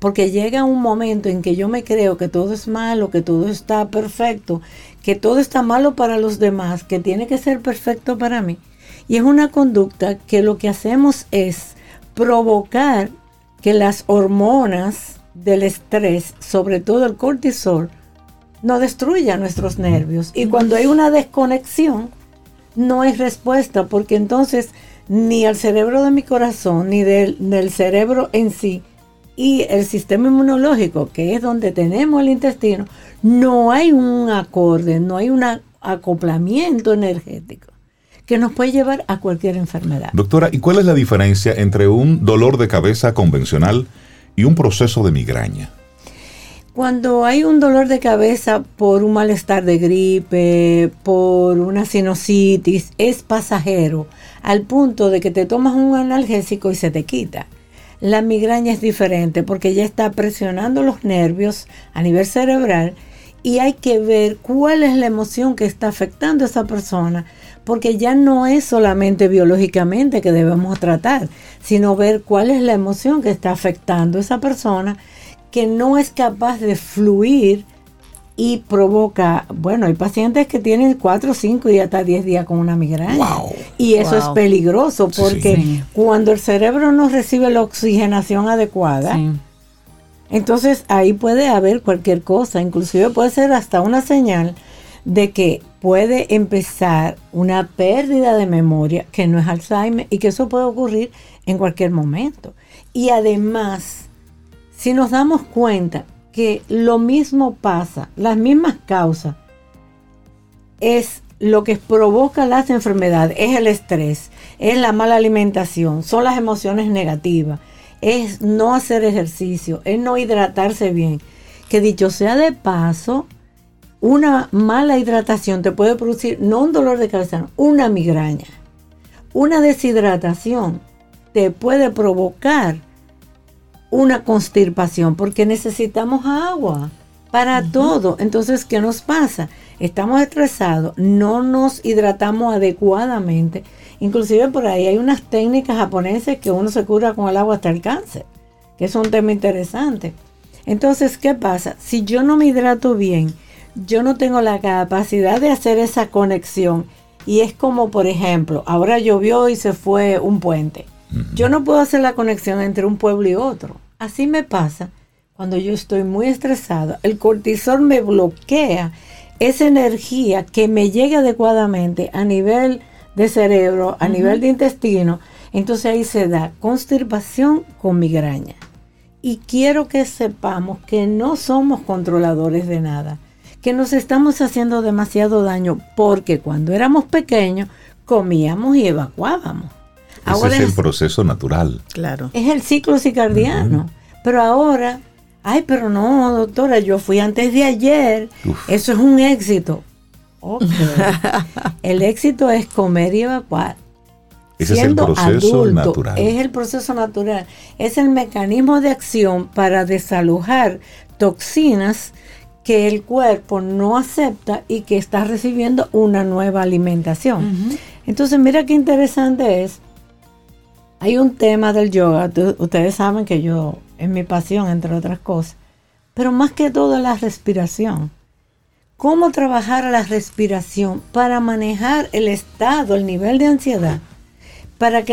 Porque llega un momento en que yo me creo que todo es malo, que todo está perfecto, que todo está malo para los demás, que tiene que ser perfecto para mí. Y es una conducta que lo que hacemos es provocar que las hormonas del estrés, sobre todo el cortisol, no destruya nuestros nervios. Y cuando hay una desconexión, no hay respuesta, porque entonces ni el cerebro de mi corazón, ni del, del cerebro en sí, y el sistema inmunológico, que es donde tenemos el intestino, no hay un acorde, no hay un acoplamiento energético que nos puede llevar a cualquier enfermedad. Doctora, ¿y cuál es la diferencia entre un dolor de cabeza convencional y un proceso de migraña? Cuando hay un dolor de cabeza por un malestar de gripe, por una sinusitis, es pasajero, al punto de que te tomas un analgésico y se te quita. La migraña es diferente porque ya está presionando los nervios a nivel cerebral y hay que ver cuál es la emoción que está afectando a esa persona, porque ya no es solamente biológicamente que debemos tratar, sino ver cuál es la emoción que está afectando a esa persona que no es capaz de fluir y provoca, bueno, hay pacientes que tienen 4, 5 y hasta 10 días con una migraña. Wow. Y eso es peligroso porque Sí. cuando el cerebro no recibe la oxigenación adecuada, Sí. entonces ahí puede haber cualquier cosa, inclusive puede ser hasta una señal de que puede empezar una pérdida de memoria que no es Alzheimer y que eso puede ocurrir en cualquier momento. Y además, si nos damos cuenta que lo mismo pasa, las mismas causas, es lo que provoca las enfermedades, es el estrés, es la mala alimentación, son las emociones negativas, es no hacer ejercicio, es no hidratarse bien. Que dicho sea de paso, una mala hidratación te puede producir no un dolor de cabeza, una migraña. Una deshidratación te puede provocar una constipación porque necesitamos agua. para todo. Entonces, ¿qué nos pasa? Estamos estresados, no nos hidratamos adecuadamente. Inclusive por ahí hay unas técnicas japonesas que uno se cura con el agua hasta el cáncer, que es un tema interesante. Entonces, ¿qué pasa? Si yo no me hidrato bien, yo no tengo la capacidad de hacer esa conexión. Y es como, por ejemplo, ahora llovió y se fue un puente. Yo no puedo hacer la conexión entre un pueblo y otro. Así me pasa cuando yo estoy muy estresado. El cortisol me bloquea esa energía que me llegue adecuadamente a nivel de cerebro, a nivel de intestino. Entonces ahí se da constipación con migraña. Y quiero que sepamos que no somos controladores de nada, que nos estamos haciendo demasiado daño porque cuando éramos pequeños comíamos y evacuábamos. Ese es el proceso natural. Claro. Es el ciclo circadiano. Pero ahora, ay, pero no, doctora, yo fui antes de ayer. Eso es un éxito. el éxito es comer y evacuar. Ese es el proceso natural. Es el proceso natural. Es el mecanismo de acción para desalojar toxinas que el cuerpo no acepta y que está recibiendo una nueva alimentación. Entonces, mira qué interesante es hay un tema del yoga, ustedes saben que yo, es mi pasión, entre otras cosas, pero más que todo la respiración. ¿Cómo trabajar la respiración para manejar el estado, el nivel de ansiedad? Para que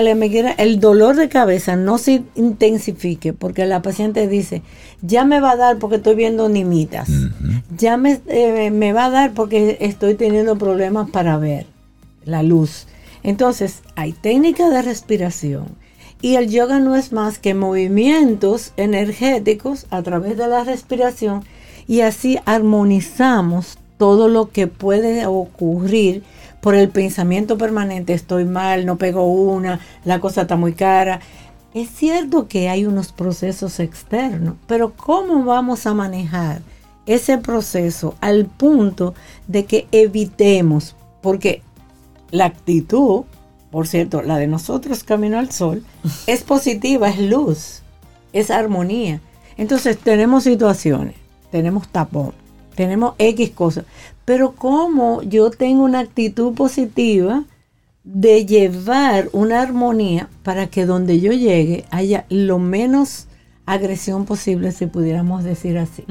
el dolor de cabeza no se intensifique, porque la paciente dice, ya me va a dar porque estoy viendo nimitas, ya me, eh, me va a dar porque estoy teniendo problemas para ver la luz. Entonces, hay técnicas de respiración y el yoga no es más que movimientos energéticos a través de la respiración y así armonizamos todo lo que puede ocurrir por el pensamiento permanente, estoy mal, no pego una, la cosa está muy cara. Es cierto que hay unos procesos externos, pero ¿cómo vamos a manejar ese proceso al punto de que evitemos? Porque la actitud por cierto, la de nosotros Camino al Sol, es positiva, es luz, es armonía. Entonces tenemos situaciones, tenemos tapón, tenemos X cosas, pero como yo tengo una actitud positiva de llevar una armonía para que donde yo llegue haya lo menos agresión posible, si pudiéramos decir así.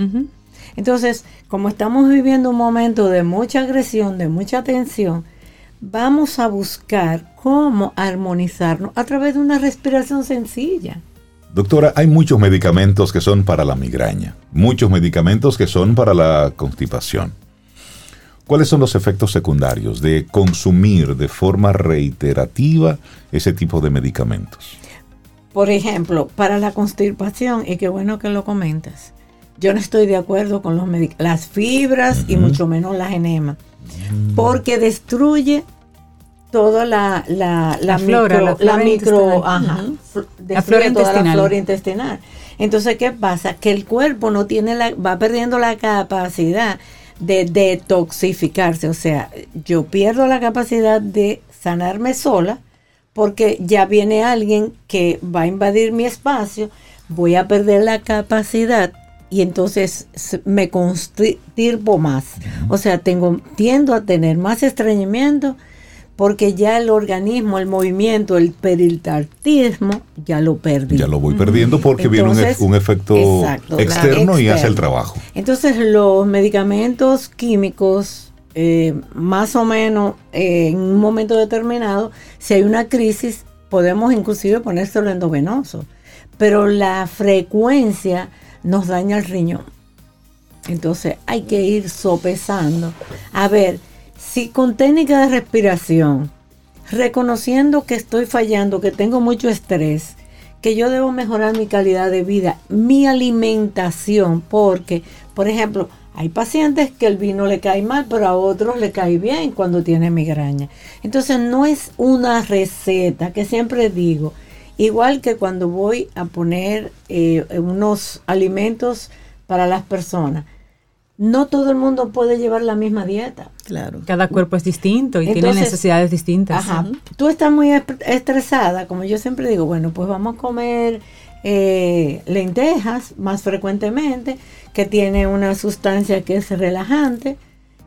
Entonces, como estamos viviendo un momento de mucha agresión, de mucha tensión, vamos a buscar cómo armonizarnos a través de una respiración sencilla. Doctora, hay muchos medicamentos que son para la migraña, muchos medicamentos que son para la constipación. ¿Cuáles son los efectos secundarios de consumir de forma reiterativa ese tipo de medicamentos? Por ejemplo, para la constipación, y qué bueno que lo comentas, yo no estoy de acuerdo con los las fibras y mucho menos las enemas porque destruye toda la, la, la, flora, la, micro, ajá, la flora intestinal. la flora intestinal. Entonces, ¿qué pasa? Que el cuerpo no tiene la, va perdiendo la capacidad de detoxificarse. O sea, yo pierdo la capacidad de sanarme sola porque ya viene alguien que va a invadir mi espacio, voy a perder la capacidad y entonces me constirpo más. O sea, tengo, tiendo a tener más estreñimiento porque ya el organismo, el movimiento, el peritardismo, ya lo perdí. Ya lo voy perdiendo porque viene un, efecto externo y hace el trabajo. Entonces los medicamentos químicos, eh, más o menos eh, en un momento determinado, si hay una crisis, podemos inclusive ponérselo endovenoso. Pero la frecuencia nos daña el riñón. Entonces hay que ir sopesando. A ver, si con técnica de respiración, reconociendo que estoy fallando, que tengo mucho estrés, que yo debo mejorar mi calidad de vida, mi alimentación, porque, por ejemplo, hay pacientes que el vino le cae mal, pero a otros le cae bien cuando tiene migraña. Entonces no es una receta que siempre digo, Igual que cuando voy a poner eh, unos alimentos para las personas. No todo el mundo puede llevar la misma dieta. Claro. Cada cuerpo es distinto y tiene necesidades distintas. Ajá. Tú estás muy estresada, como yo siempre digo, bueno, pues vamos a comer eh, lentejas más frecuentemente, que tiene una sustancia que es relajante.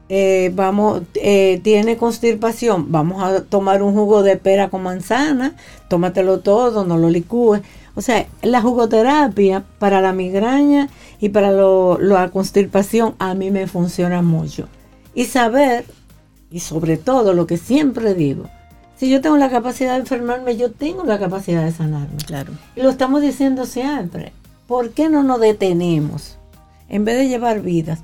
Eh, vamos, eh, tiene constipación, vamos a tomar un jugo de pera con manzana, tómatelo todo, no lo licúes. O sea, la jugoterapia para la migraña y para lo, la constipación a mí me funciona mucho. Y saber, y sobre todo lo que siempre digo, si yo tengo la capacidad de enfermarme, yo tengo la capacidad de sanarme. Claro. Y lo estamos diciendo siempre. ¿Por qué no nos detenemos? En vez de llevar vidas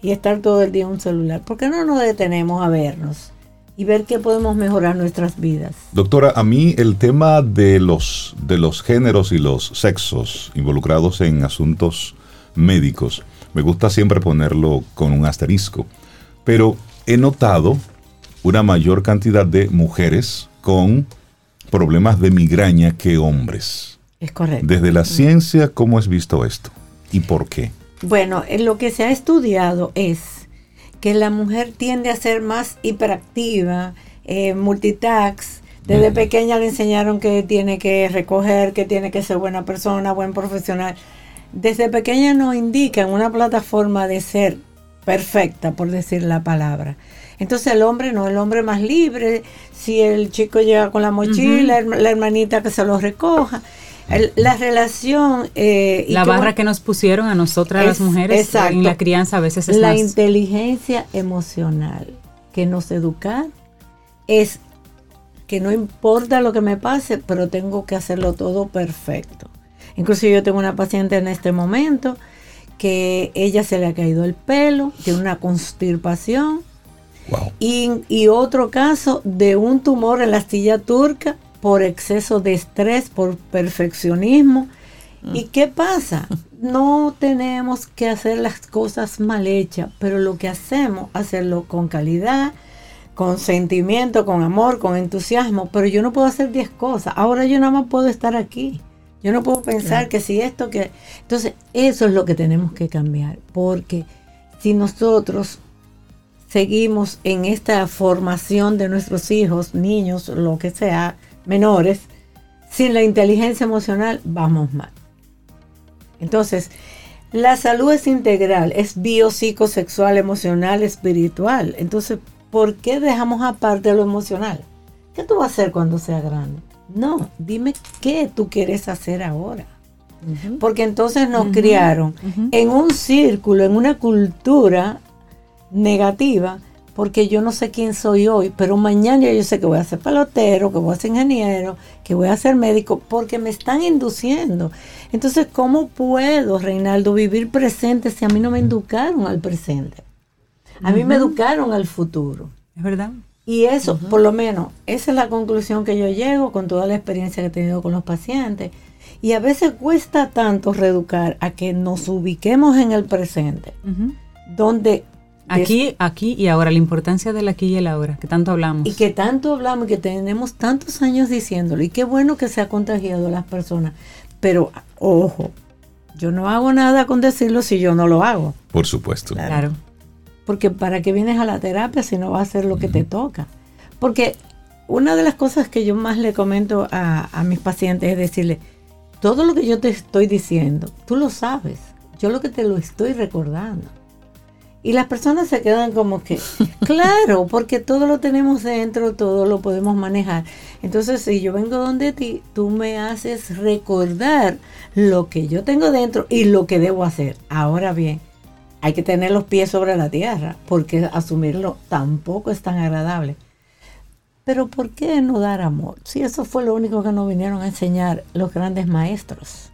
y estar todo el día en un celular, ¿por qué no nos detenemos a vernos y ver qué podemos mejorar nuestras vidas? Doctora, a mí el tema de los, de los géneros y los sexos involucrados en asuntos médicos, me gusta siempre ponerlo con un asterisco, pero he notado una mayor cantidad de mujeres con problemas de migraña que hombres. Es correcto. Desde la ciencia, ¿cómo has visto esto? ¿Y por qué? Bueno, en lo que se ha estudiado es que la mujer tiende a ser más hiperactiva, eh, multitask. Desde pequeña le enseñaron que tiene que recoger, que tiene que ser buena persona, buen profesional. Desde pequeña nos indican una plataforma de ser perfecta, por decir la palabra. Entonces el hombre no, el hombre más libre, si el chico llega con la mochila, la hermanita que se lo recoja. El- la relación... eh, La barra que nos pusieron a nosotras las Es- mujeres exacto. en la crianza a veces es la más- inteligencia emocional que nos educa es que no importa lo que me pase, pero tengo que hacerlo todo perfecto. Incluso yo tengo una paciente en este momento que ella se le ha caído el pelo, tiene una constipación Wow. y, y otro caso de un tumor en la astilla turca por exceso de estrés, por perfeccionismo. ¿Y qué pasa? No tenemos que hacer las cosas mal hechas, pero lo que hacemos, hacerlo con calidad, con sentimiento, con amor, con entusiasmo. Pero yo no puedo hacer 10 cosas. Ahora yo nada más puedo estar aquí. Yo no puedo pensar que si esto, que... Entonces, eso es lo que tenemos que cambiar. Porque si nosotros seguimos en esta formación de nuestros hijos, niños, lo que sea, menores, sin la inteligencia emocional, vamos mal. Entonces, la salud es integral, es biopsicosexual, emocional, espiritual. Entonces, ¿por qué dejamos aparte lo emocional? ¿Qué tú vas a hacer cuando sea grande? No, dime qué tú quieres hacer ahora. Porque entonces nos criaron en un círculo, en una cultura negativa, porque yo no sé quién soy hoy, pero mañana yo sé que voy a ser pelotero, que voy a ser ingeniero, que voy a ser médico, porque me están induciendo. Entonces, ¿cómo puedo, Reinaldo, vivir presente si a mí no me educaron al presente? A mí me educaron al futuro. ¿Es verdad? Y eso, por lo menos, esa es la conclusión que yo llego con toda la experiencia que he tenido con los pacientes. Y a veces cuesta tanto reeducar a que nos ubiquemos en el presente, donde Aquí, aquí y ahora, la importancia del aquí y el ahora, que tanto hablamos. y que tanto hablamos y que tenemos tantos años diciéndolo y qué bueno que se ha contagiado a las personas. Pero ojo, yo no hago nada con decirlo si yo no lo hago. Por supuesto. Claro. Porque para qué vienes a la terapia si no vas a hacer lo que te toca. Porque una de las cosas que yo más le comento a, a mis pacientes es decirle, todo lo que yo te estoy diciendo, tú lo sabes. Yo lo que te lo estoy recordando. Y las personas se quedan como que, claro, porque todo lo tenemos dentro, todo lo podemos manejar. Entonces, si yo vengo donde ti, tú me haces recordar lo que yo tengo dentro y lo que debo hacer. Ahora bien, hay que tener los pies sobre la tierra, porque asumirlo tampoco es tan agradable. Pero ¿por qué no dar amor? Si eso fue lo único que nos vinieron a enseñar los grandes maestros.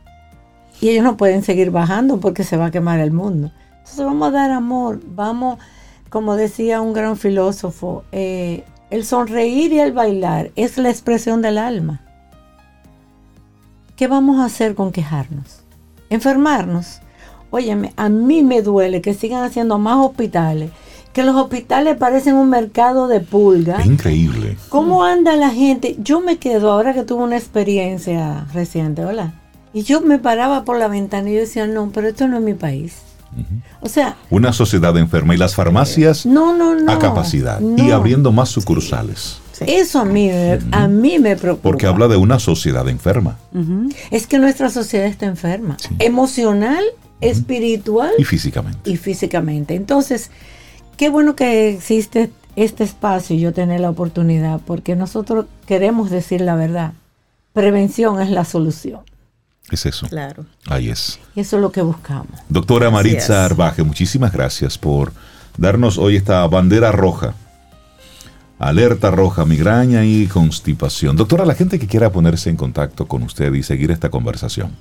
Y ellos no pueden seguir bajando porque se va a quemar el mundo. Entonces vamos a dar amor, vamos, como decía un gran filósofo, eh, el sonreír y el bailar es la expresión del alma. ¿Qué vamos a hacer con quejarnos? ¿Enfermarnos? Óyeme, a mí me duele que sigan haciendo más hospitales, que los hospitales parecen un mercado de pulgas. Es increíble. ¿Cómo anda la gente? Yo me quedo ahora que tuve una experiencia reciente, ¿verdad? Y yo me paraba por la ventana y yo decía, no, pero esto no es mi país. O sea, Una sociedad enferma y las farmacias no, no, no. a capacidad y abriendo más sucursales. Eso a mí, me- a mí me preocupa. Porque habla de una sociedad enferma Es que nuestra sociedad está enferma, Sí. emocional, espiritual y físicamente. y físicamente. Entonces, qué bueno que existe este espacio y yo tener la oportunidad, porque nosotros queremos decir la verdad. Prevención es la solución. Es eso. Claro. Ahí es. Y eso es lo que buscamos. Doctora Maritza. Arbaje, muchísimas gracias por darnos hoy esta bandera roja. Alerta roja, migraña y constipación. Doctora, la gente que quiera ponerse en contacto con usted y seguir esta conversación.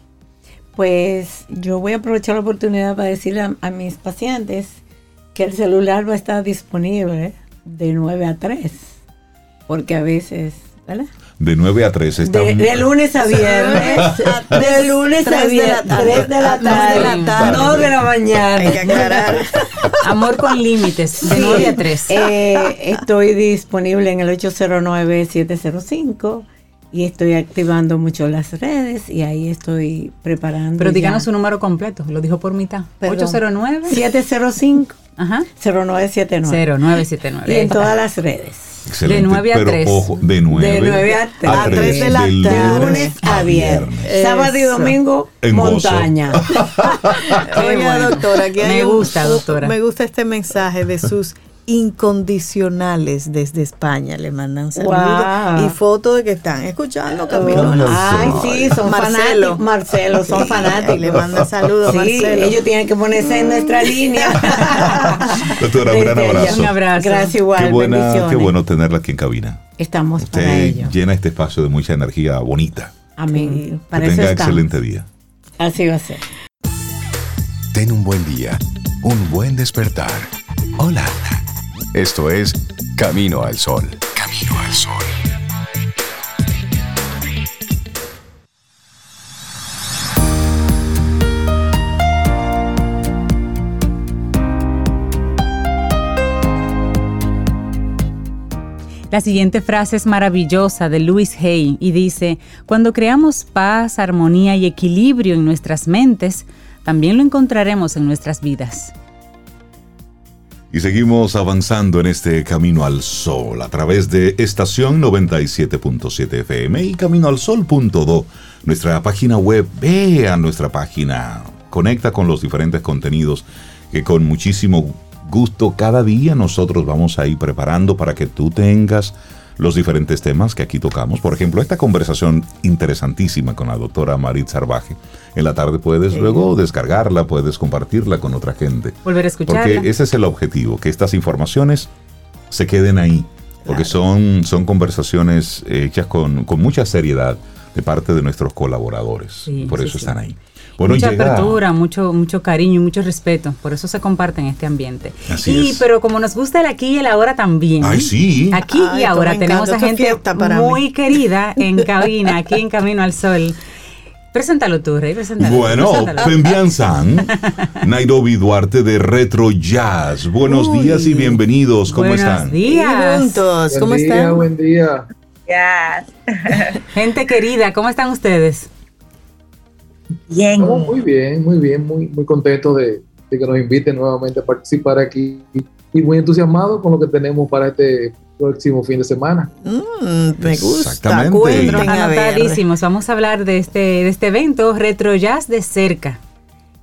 Pues yo voy a aprovechar la oportunidad para decirle a, a mis pacientes que el celular va a estar disponible de 9 a 3, porque a veces, ¿verdad? De 9 a 3 está De, de lunes a viernes. de lunes a Tres de la viernes. tarde. 3 de la Dos de la tarde. tarde. 2 de la Hay que mañana. aclarar. Amor con límites, de Sí. 9 a 3. Eh, estoy disponible en el 809-705 y estoy activando mucho las redes y ahí estoy preparando. Pero ya. díganos su número completo, lo dijo por mitad. Perdón. 809 705 Ajá. 0979. 0979. Y en todas las redes. Excelente, de nueve a pero ojo, de 9, De nueve a tres. A tres de la del tarde. De lunes a viernes. Sábado y domingo, En montaña. Qué Oiga, bueno. doctora, aquí hay Me gusta, un- doctora. Me gusta este mensaje de sus incondicionales desde España. Le mandan saludos Wow. y fotos de que están escuchando Camino. Ay, sí, son Marcelo. fanáticos. Marcelo, son fanáticos. le manda saludos, Sí, Marcelo. ellos tienen que ponerse en nuestra línea. Doctora, un gran abrazo. Un abrazo. Gracias igual. Qué, buena, qué bueno tenerla aquí en cabina. Estamos para Usted ello. llena este espacio de mucha energía bonita. Amén. Para que eso tenga estamos. excelente día. Así va a ser. Ten un buen día, un buen despertar. Hola. Esto es Camino al Sol. Camino al Sol. La siguiente frase es maravillosa de Louis Hay y dice, cuando creamos paz, armonía y equilibrio en nuestras mentes, también lo encontraremos en nuestras vidas. Y seguimos avanzando en este Camino al Sol a través de estación 97.7 FM y caminoalsol.do. Nuestra página web, ve a nuestra página, conecta con los diferentes contenidos que con muchísimo gusto cada día nosotros vamos a ir preparando para que tú tengas los diferentes temas que aquí tocamos. Por ejemplo, esta conversación interesantísima con la doctora Maritza Arbaje. En la tarde puedes luego descargarla, puedes compartirla con otra gente. Volver a escucharla. Porque ese es el objetivo, que estas informaciones se queden ahí. Porque son, son conversaciones hechas con, con mucha seriedad de parte de nuestros colaboradores. Sí, Por eso sí. están ahí. Bueno, mucha llega- apertura, mucho, mucho cariño y mucho respeto. Por eso se comparte en este ambiente. Así y es. pero como nos gusta el aquí y el ahora también. Ay, sí. Aquí Ay, y ahora tenemos a gente muy mí. querida en cabina, aquí en Camino al Sol. Preséntalo tú, Rey, preséntalo. Bueno. Pembian San, Nairobi Duarte de Retro Jazz. Buenos Uy. días y bienvenidos. ¿Cómo Buenos están? Y días. juntos, ¿cómo buen día, están? Buen día. Gente querida, ¿cómo están ustedes? Bien. Estamos muy bien, muy bien, muy, muy contentos de, de que nos inviten nuevamente a participar aquí y muy entusiasmados con lo que tenemos para este próximo fin de semana. Mm, me gusta. Exactamente. Cuenten. Anotadísimos. Vamos a hablar de este, de este evento, Retro Jazz de cerca.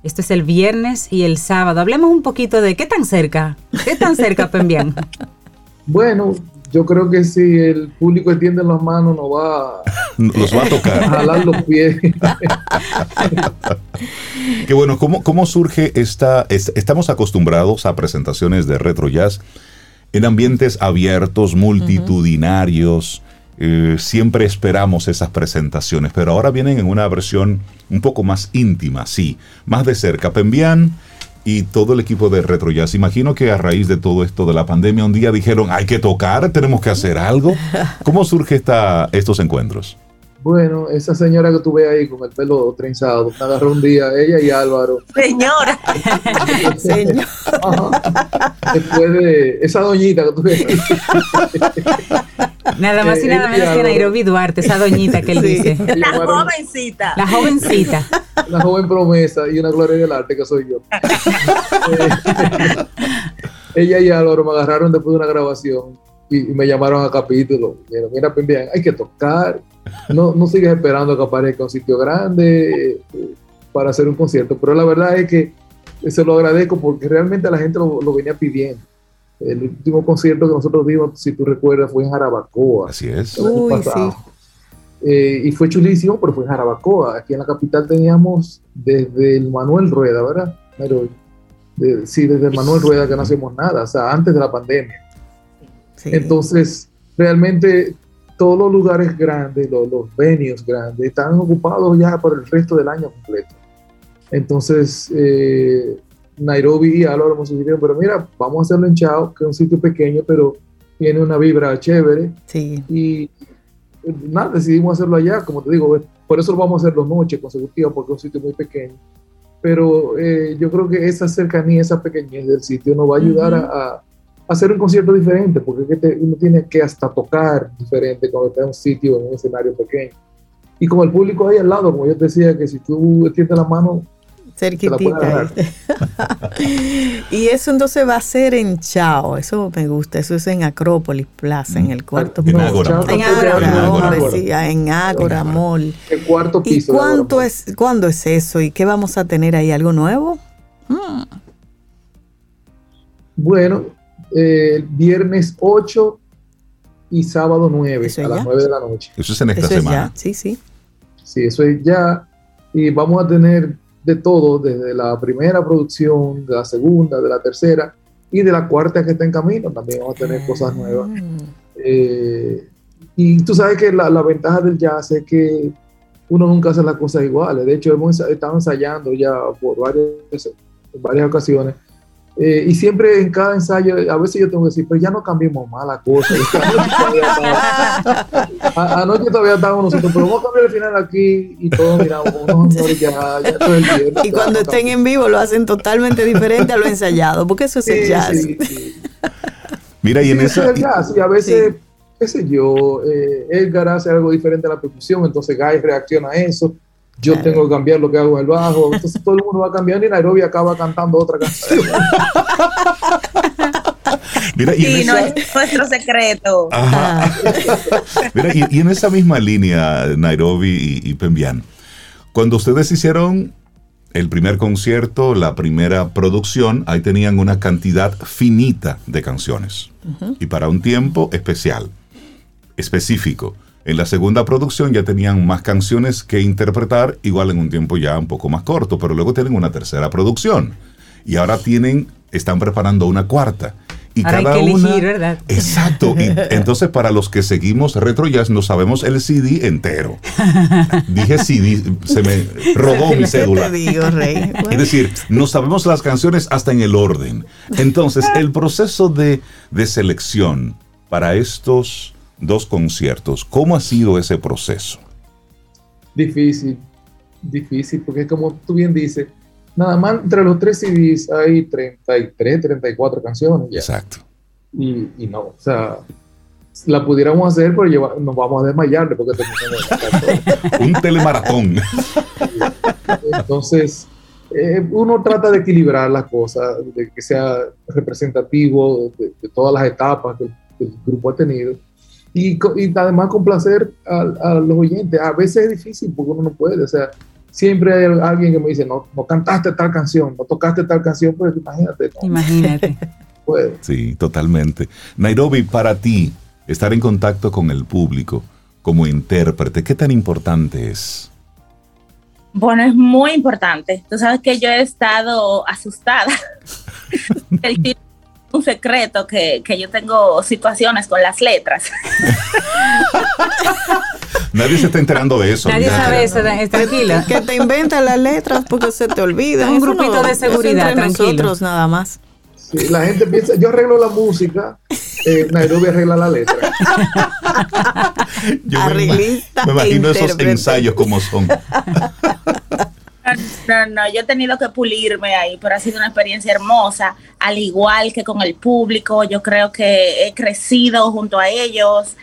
Esto es el viernes y el sábado. Hablemos un poquito de qué tan cerca. ¿Qué tan cerca, Pembian? Bueno, yo creo que si el público extiende las manos nos va Los va a a tocar. jalar los pies. Qué bueno, ¿cómo, cómo surge esta? es- estamos acostumbrados a presentaciones de retro jazz en ambientes abiertos, multitudinarios. eh, siempre esperamos esas presentaciones, pero ahora vienen en una versión un poco más íntima, sí, más de cerca. Pembian y todo el equipo de Retro Jazz. Imagino que a raíz de todo esto de la pandemia, un día dijeron, hay que tocar, tenemos que hacer algo. ¿Cómo surge esta, estos encuentros? Bueno, esa señora que tú ves ahí con el pelo trenzado, me agarró un día, ella y Álvaro. Señora, Señor. Después de esa doñita que tú ves ahí. Nada más y Eh, nada menos que. Nairobi Duarte, esa doñita que él Sí. dice. La jovencita. La jovencita. una joven promesa y una gloria del arte que soy yo. Eh, ella y Álvaro me agarraron después de una grabación y, y me llamaron a capítulo. Dijeron, mira, Pimbián, hay que tocar. No, no sigas esperando que aparezca un sitio grande eh, para hacer un concierto. Pero la verdad es que se lo agradezco porque realmente la gente lo, lo venía pidiendo. El último concierto que nosotros dimos, si tú recuerdas, fue en Jarabacoa. Así es. el año Uy, pasado. Eh, y fue chulísimo, pero fue en Jarabacoa. Aquí en la capital teníamos desde el Manuel Rueda, ¿verdad? Pero, de- sí, desde el Manuel Rueda que no hacíamos nada, o sea, antes de la pandemia. Sí. Entonces, realmente todos los lugares grandes, los, los venues grandes, están ocupados ya por el resto del año completo. Entonces, eh, Nairobi y Álvaro me sugirieron, pero mira, vamos a hacerlo en Chao, que es un sitio pequeño, pero tiene una vibra chévere Sí. y eh, nada, decidimos hacerlo allá, como te digo, por eso lo vamos a hacer dos noches consecutivas porque es un sitio muy pequeño. Pero eh, yo creo que esa cercanía, esa pequeñez del sitio nos va a ayudar a, a hacer un concierto diferente, porque es que te- uno tiene que hasta tocar diferente cuando está en un sitio, en un escenario pequeño. Y con el público ahí al lado, como yo te decía, que si tú extiendes la mano, Cerquitita. y eso entonces va a ser en Chao, eso me gusta, eso es en Acrópolis Plaza, en el cuarto En piso. En no, Ágora, En Ágora. en Ágora Mall. el cuarto ¿Y piso. de cuánto es, cuándo es eso? ¿Y qué vamos a tener ahí? ¿Algo nuevo? Mm, Bueno, eh, viernes 8 y sábado 9 Eso a ya. las 9 de la noche. Eso es en esta eso es semana. ya, sí, sí. Sí, eso es ya. Y vamos a tener de todo, desde la primera producción, de la segunda, de la tercera y de la cuarta que está en camino. También vamos a tener cosas nuevas. Eh, y tú sabes que la, la ventaja del jazz es que uno nunca hace las cosas iguales. De hecho, hemos estado ensayando ya por varias, varias ocasiones. Eh, y siempre en cada ensayo, a veces yo tengo que decir, pero ya no cambiemos más la cosa. Anoche todavía estábamos nosotros, pero vamos a cambiar el final aquí y todos miramos, no, señores, ya, ya todo el tiempo. Y cuando estén en vivo lo hacen totalmente diferente a lo ensayado, porque eso es el Sí, jazz. sí, sí. Mira, y en Sí, eso esa. es jazz, y a veces, qué sé yo, eh, Edgar hace algo diferente a la percusión, entonces Guy reacciona a eso. Yo Claro. tengo que cambiar lo que hago en el bajo. Entonces todo el mundo va cambiando y Nairobi acaba cantando otra canción. Mira, y Sí, no esa- es nuestro secreto. Ajá. Mira, y, y en esa misma línea, Nairobi y, y Pembian, cuando ustedes hicieron el primer concierto, la primera producción, ahí tenían una cantidad finita de canciones. Y para un tiempo especial, específico. En la segunda producción ya tenían más canciones que interpretar, igual en un tiempo ya un poco más corto, pero luego tienen una tercera producción. Y ahora tienen, están preparando una cuarta. Y Ahora hay cada que elegir, una, ¿verdad? Exacto. Y entonces, para los que seguimos Retro Jazz, no sabemos el CD entero. Dije CD, se me robó mi ¿Qué cédula. te digo, Rey? Es decir, no sabemos las canciones hasta en el orden. Entonces, el proceso de, de selección para estos dos conciertos, ¿cómo ha sido ese proceso? difícil, difícil, porque como tú bien dices, nada más entre los tres CDs hay 33, 34 canciones. ya. Exacto. Y, y no, o sea, la pudiéramos hacer, pero lleva- nos vamos a desmayar porque todo. Un telemaratón. Entonces, eh, uno trata de equilibrar las cosas, de que sea representativo de, de todas las etapas que el, que el grupo ha tenido. Y, además complacer a, a los oyentes. A veces es difícil porque uno no puede. O sea, siempre hay alguien que me dice, no, no cantaste tal canción, no tocaste tal canción, pero imagínate, no Imagínate. Sí, totalmente. Nairobi, para ti, estar en contacto con el público como intérprete, ¿qué tan importante es? Bueno, es muy importante. Tú sabes que yo he estado asustada. El tipo- un secreto que, que yo tengo situaciones con las letras. Nadie se está enterando de eso. Nadie sabe eso, es tranquilo. Que te inventan las letras porque se te olvida. Un grupito de seguridad, entre tranquilo. nosotros nada más. Sí, la gente piensa, yo arreglo la música, eh, Nairobi arregla la letra. Yo me, ima- Arreglista me imagino esos ensayos como son. No, no, yo he tenido que pulirme ahí, pero ha sido una experiencia hermosa, al igual que con el público, yo creo que he crecido junto a ellos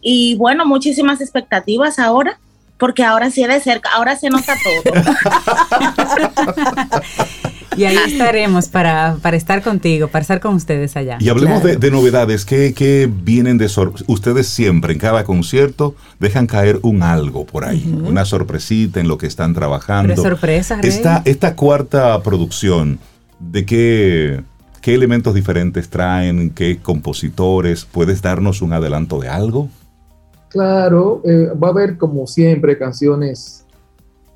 Y bueno, muchísimas expectativas ahora, porque ahora sí de cerca, ahora se nota todo. y ahí estaremos para, para, estar contigo, para estar con ustedes allá. Y hablemos claro. de, de, novedades, ¿qué, ¿qué, vienen de sorpresa? Ustedes siempre, en cada concierto, dejan caer un algo por ahí, uh -huh. una sorpresita en lo que están trabajando. Pero sorpresa, esta, esta cuarta producción, ¿de qué, qué elementos diferentes traen? ¿Qué compositores? ¿Puedes darnos un adelanto de algo? Claro, eh, va a haber como siempre canciones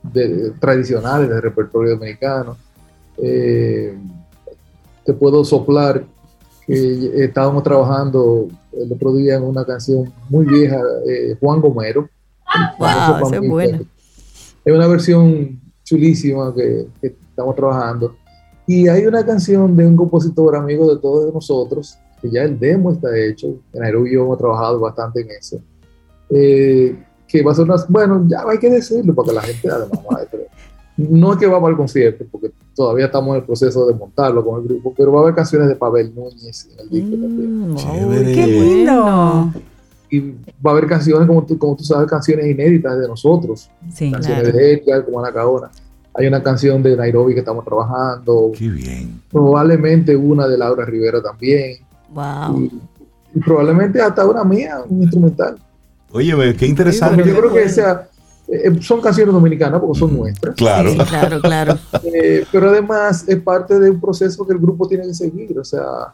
de, tradicionales del repertorio dominicano. Eh, te puedo soplar que estábamos trabajando el otro día en una canción muy vieja, eh, Juan Gomero. Wow, esa es buena. Es una versión chulísima que, que, estamos trabajando. Y hay una canción de un compositor amigo de todos nosotros, que ya el demo está hecho. En Nairobi yo hemos trabajado bastante en eso eh, que va a ser unas, bueno, ya hay que decirlo para que la gente además no es que vamos al concierto, porque todavía estamos en el proceso de montarlo con el grupo, pero va a haber canciones de Pavel Núñez en el disco mm, también. ¡Qué lindo! Y va a haber canciones, como tú, como tú sabes, canciones inéditas de nosotros. Sí, canciones claro. de Edgar, como Ana Caona. Hay una canción de Nairobi que estamos trabajando. ¡Qué bien! Probablemente una de Laura Rivera también. ¡Wow! Y, y probablemente hasta una mía, un instrumental. Oye, qué interesante. Sí, yo creo que sea, eh, son canciones dominicanas porque son nuestras. Claro, sí, claro, claro. Eh, pero además es parte de un proceso que el grupo tiene que seguir. O sea,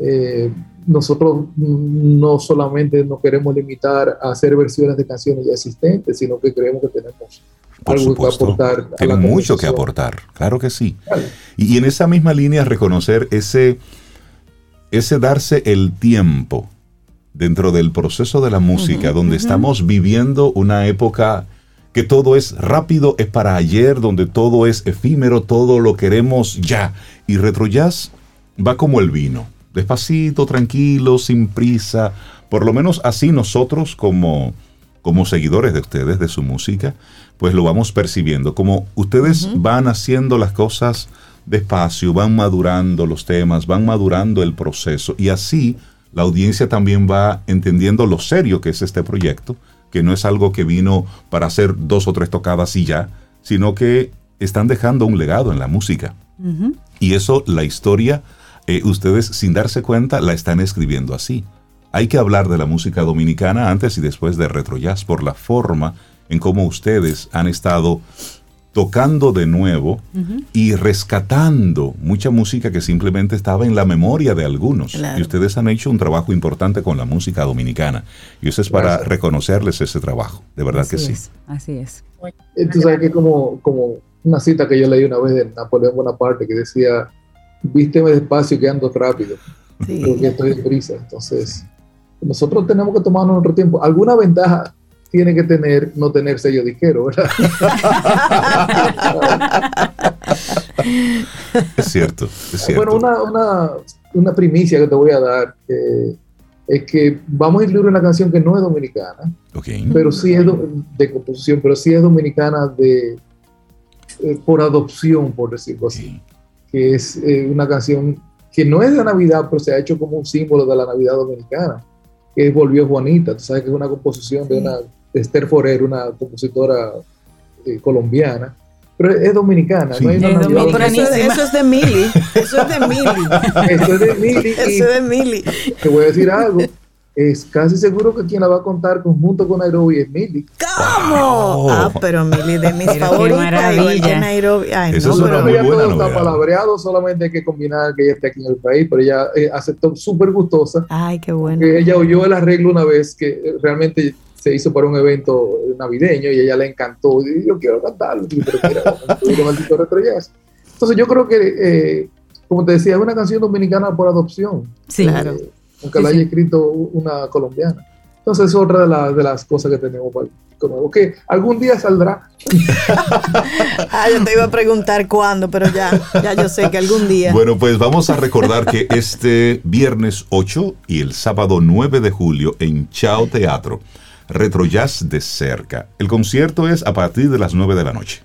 eh, nosotros no solamente nos queremos limitar a hacer versiones de canciones ya existentes, sino que creemos que tenemos Por algo supuesto. que aportar. Tiene mucho que aportar, claro que sí. Claro. Y, y en esa misma línea reconocer ese, ese darse el tiempo dentro del proceso de la música, uh -huh, donde uh -huh. estamos viviendo una época que todo es rápido, es para ayer, donde todo es efímero, todo lo queremos ya. Y retro jazz va como el vino, despacito, tranquilo, sin prisa. Por lo menos así nosotros como, como seguidores de ustedes, de su música, pues lo vamos percibiendo. Como ustedes uh -huh. van haciendo las cosas despacio, van madurando los temas, van madurando el proceso y así la audiencia también va entendiendo lo serio que es este proyecto, que no es algo que vino para hacer dos o tres tocadas y ya, sino que están dejando un legado en la música. Uh -huh. Y eso, la historia, eh, ustedes sin darse cuenta, la están escribiendo así. Hay que hablar de la música dominicana antes y después de retro jazz por la forma en cómo ustedes han estado tocando de nuevo uh -huh. y rescatando mucha música que simplemente estaba en la memoria de algunos. Claro. Y ustedes han hecho un trabajo importante con la música dominicana. Y eso es para Gracias. reconocerles ese trabajo. De verdad Así que sí. es, Así es. Tú sabes que como, como una cita que yo leí una vez de Napoleón Bonaparte que decía, vísteme despacio que ando rápido, Sí. porque estoy en prisa. Entonces, nosotros tenemos que tomarnos nuestro tiempo. Alguna ventaja tiene que tener no tener sello disquero, ¿verdad? Es cierto, es cierto. Bueno, una, una, una primicia que te voy a dar eh, es que vamos a incluir una canción que no es dominicana, Okay. pero sí es do- de composición, pero sí es dominicana de eh, por adopción, por decirlo así, Ok. que es eh, una canción que no es de Navidad, pero se ha hecho como un símbolo de la Navidad dominicana, que es Volvió Juanita. Tú sabes que es una composición de una Esther Forer, una compositora eh, colombiana, pero es dominicana. Sí. No hay una Es eso, es- eso es de Mili. Eso es de Mili. Eso es de Mili Eso es de Mili. te voy a decir algo. Es casi seguro que quien la va a contar conjunto con Nairobi es Mili. ¿Cómo? Wow. Ah, pero Mili de mis favoritas. Nairobi. Ay, Eso no, es una pero muy ella buena todo está palabreado, solamente hay que combinar que ella esté aquí en el país, pero ella eh, aceptó súper gustosa. Ay, qué bueno. que ella oyó el arreglo una vez que eh, realmente se hizo para un evento navideño y a ella le encantó. Y yo quiero cantarlo. Y, pero mira. Entonces yo creo que, eh, como te decía, es una canción dominicana por adopción. Sí. Claro. eh, aunque Sí, la sí. haya escrito una colombiana. Entonces es otra de, la- de las cosas que tenemos para nuevo, que algún día saldrá. Ah, yo te iba a preguntar cuándo, pero ya, ya yo sé que algún día. Bueno, pues vamos a recordar que este viernes 8 y el sábado 9 de julio en Chao Teatro, Retro Jazz de cerca. El concierto es a partir de las 9 de la noche.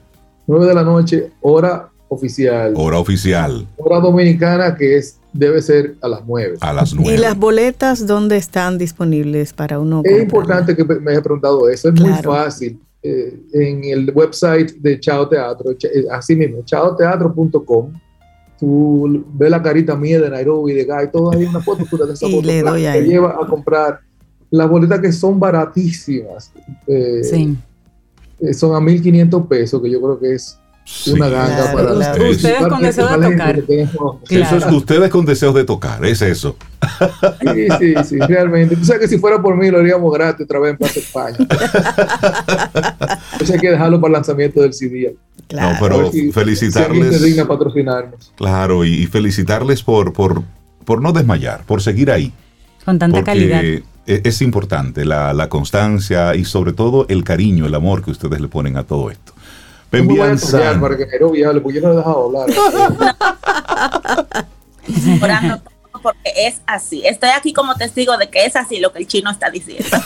9 de la noche, hora oficial. Hora oficial. Hora dominicana, que es debe ser a las 9. A las ¿Y 9. las boletas dónde están disponibles para uno? Es importante que me hayas preguntado eso, es muy fácil. Eh, en el website de Chao Teatro, eh, así mismo, chaoteatro.com, tú ves la carita mía de Nairobi, de Guy, todo ahí una foto, das esa Y foto, le clac, doy te lleva a comprar las boletas que son baratísimas. eh, Sí. eh, son a 1.500 pesos, que yo creo que es Sí. una ganga Claro, para claro. Ustedes con participar deseo de tocar. tenemos. Eso es Claro. ustedes con deseos de tocar, es eso. Sí, sí, sí, realmente. Tú sabes que si fuera por mí lo haríamos gratis otra vez en Plaza España. Entonces hay que dejarlo para el lanzamiento del CD. Claro. No, pero si- Si felicitarles. se digna patrocinarnos. Claro, y, y felicitarles por, por, por no desmayar, por seguir ahí. Con tanta porque calidad. E- es importante la, la constancia y sobre todo el cariño, el amor que ustedes le ponen a todo esto. Porque yo no he dejado hablar. Todo porque es así. Estoy aquí como testigo de que es así lo que el chino está diciendo.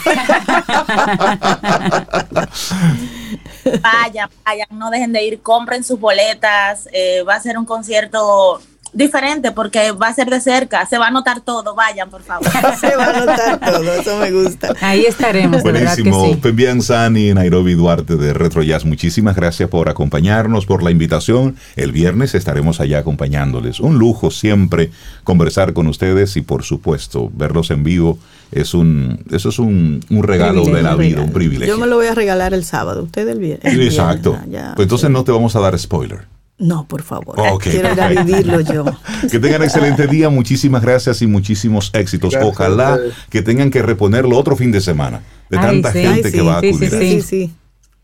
vayan, vayan, no dejen de ir, compren sus boletas. eh, va a ser un concierto diferente porque va a ser de cerca, se va a notar todo. Vayan, por favor. Se va a notar todo, eso me gusta. Ahí estaremos, verdad que Buenísimo. sí. Pembian San y Nairobi Duarte de Retro Jazz, muchísimas gracias por acompañarnos, por la invitación. El viernes estaremos allá acompañándoles. Un lujo siempre conversar con ustedes y por supuesto verlos en vivo. Es un, eso es un, un regalo de la vida, un privilegio. Yo me lo voy a regalar el sábado, usted el vier- el viernes. Exacto. ya. Pues entonces no te vamos a dar spoiler. No, por favor. Quiero ir a vivirlo yo. Que tengan excelente día, muchísimas gracias y muchísimos éxitos. Gracias Ojalá que tengan que reponerlo otro fin de semana de Ay, tanta sí. gente Ay, que sí, va a acudir. a Sí, sí.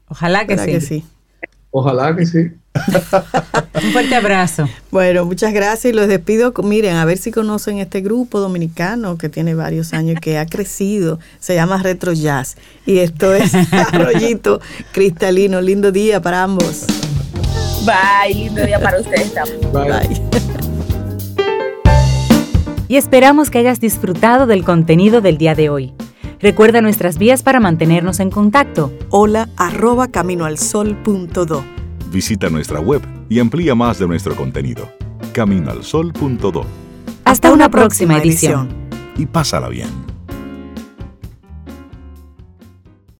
Ojalá que ¿verdad sí. que sí? Ojalá que sí. Un fuerte abrazo. Bueno, muchas gracias y los despido. Miren, a ver si conocen este grupo dominicano que tiene varios años y que ha crecido. Se llama Retro Jazz. Y esto es Arroyito Cristalino. Lindo día para ambos. Bye, lindo día para ustedes también. Bye. Bye. Y esperamos que hayas disfrutado del contenido del día de hoy. Recuerda nuestras vías para mantenernos en contacto. Hola arroba caminoalsol.do. Visita nuestra web y amplía más de nuestro contenido. Caminoalsol.do Hasta una próxima edición. y pásala bien.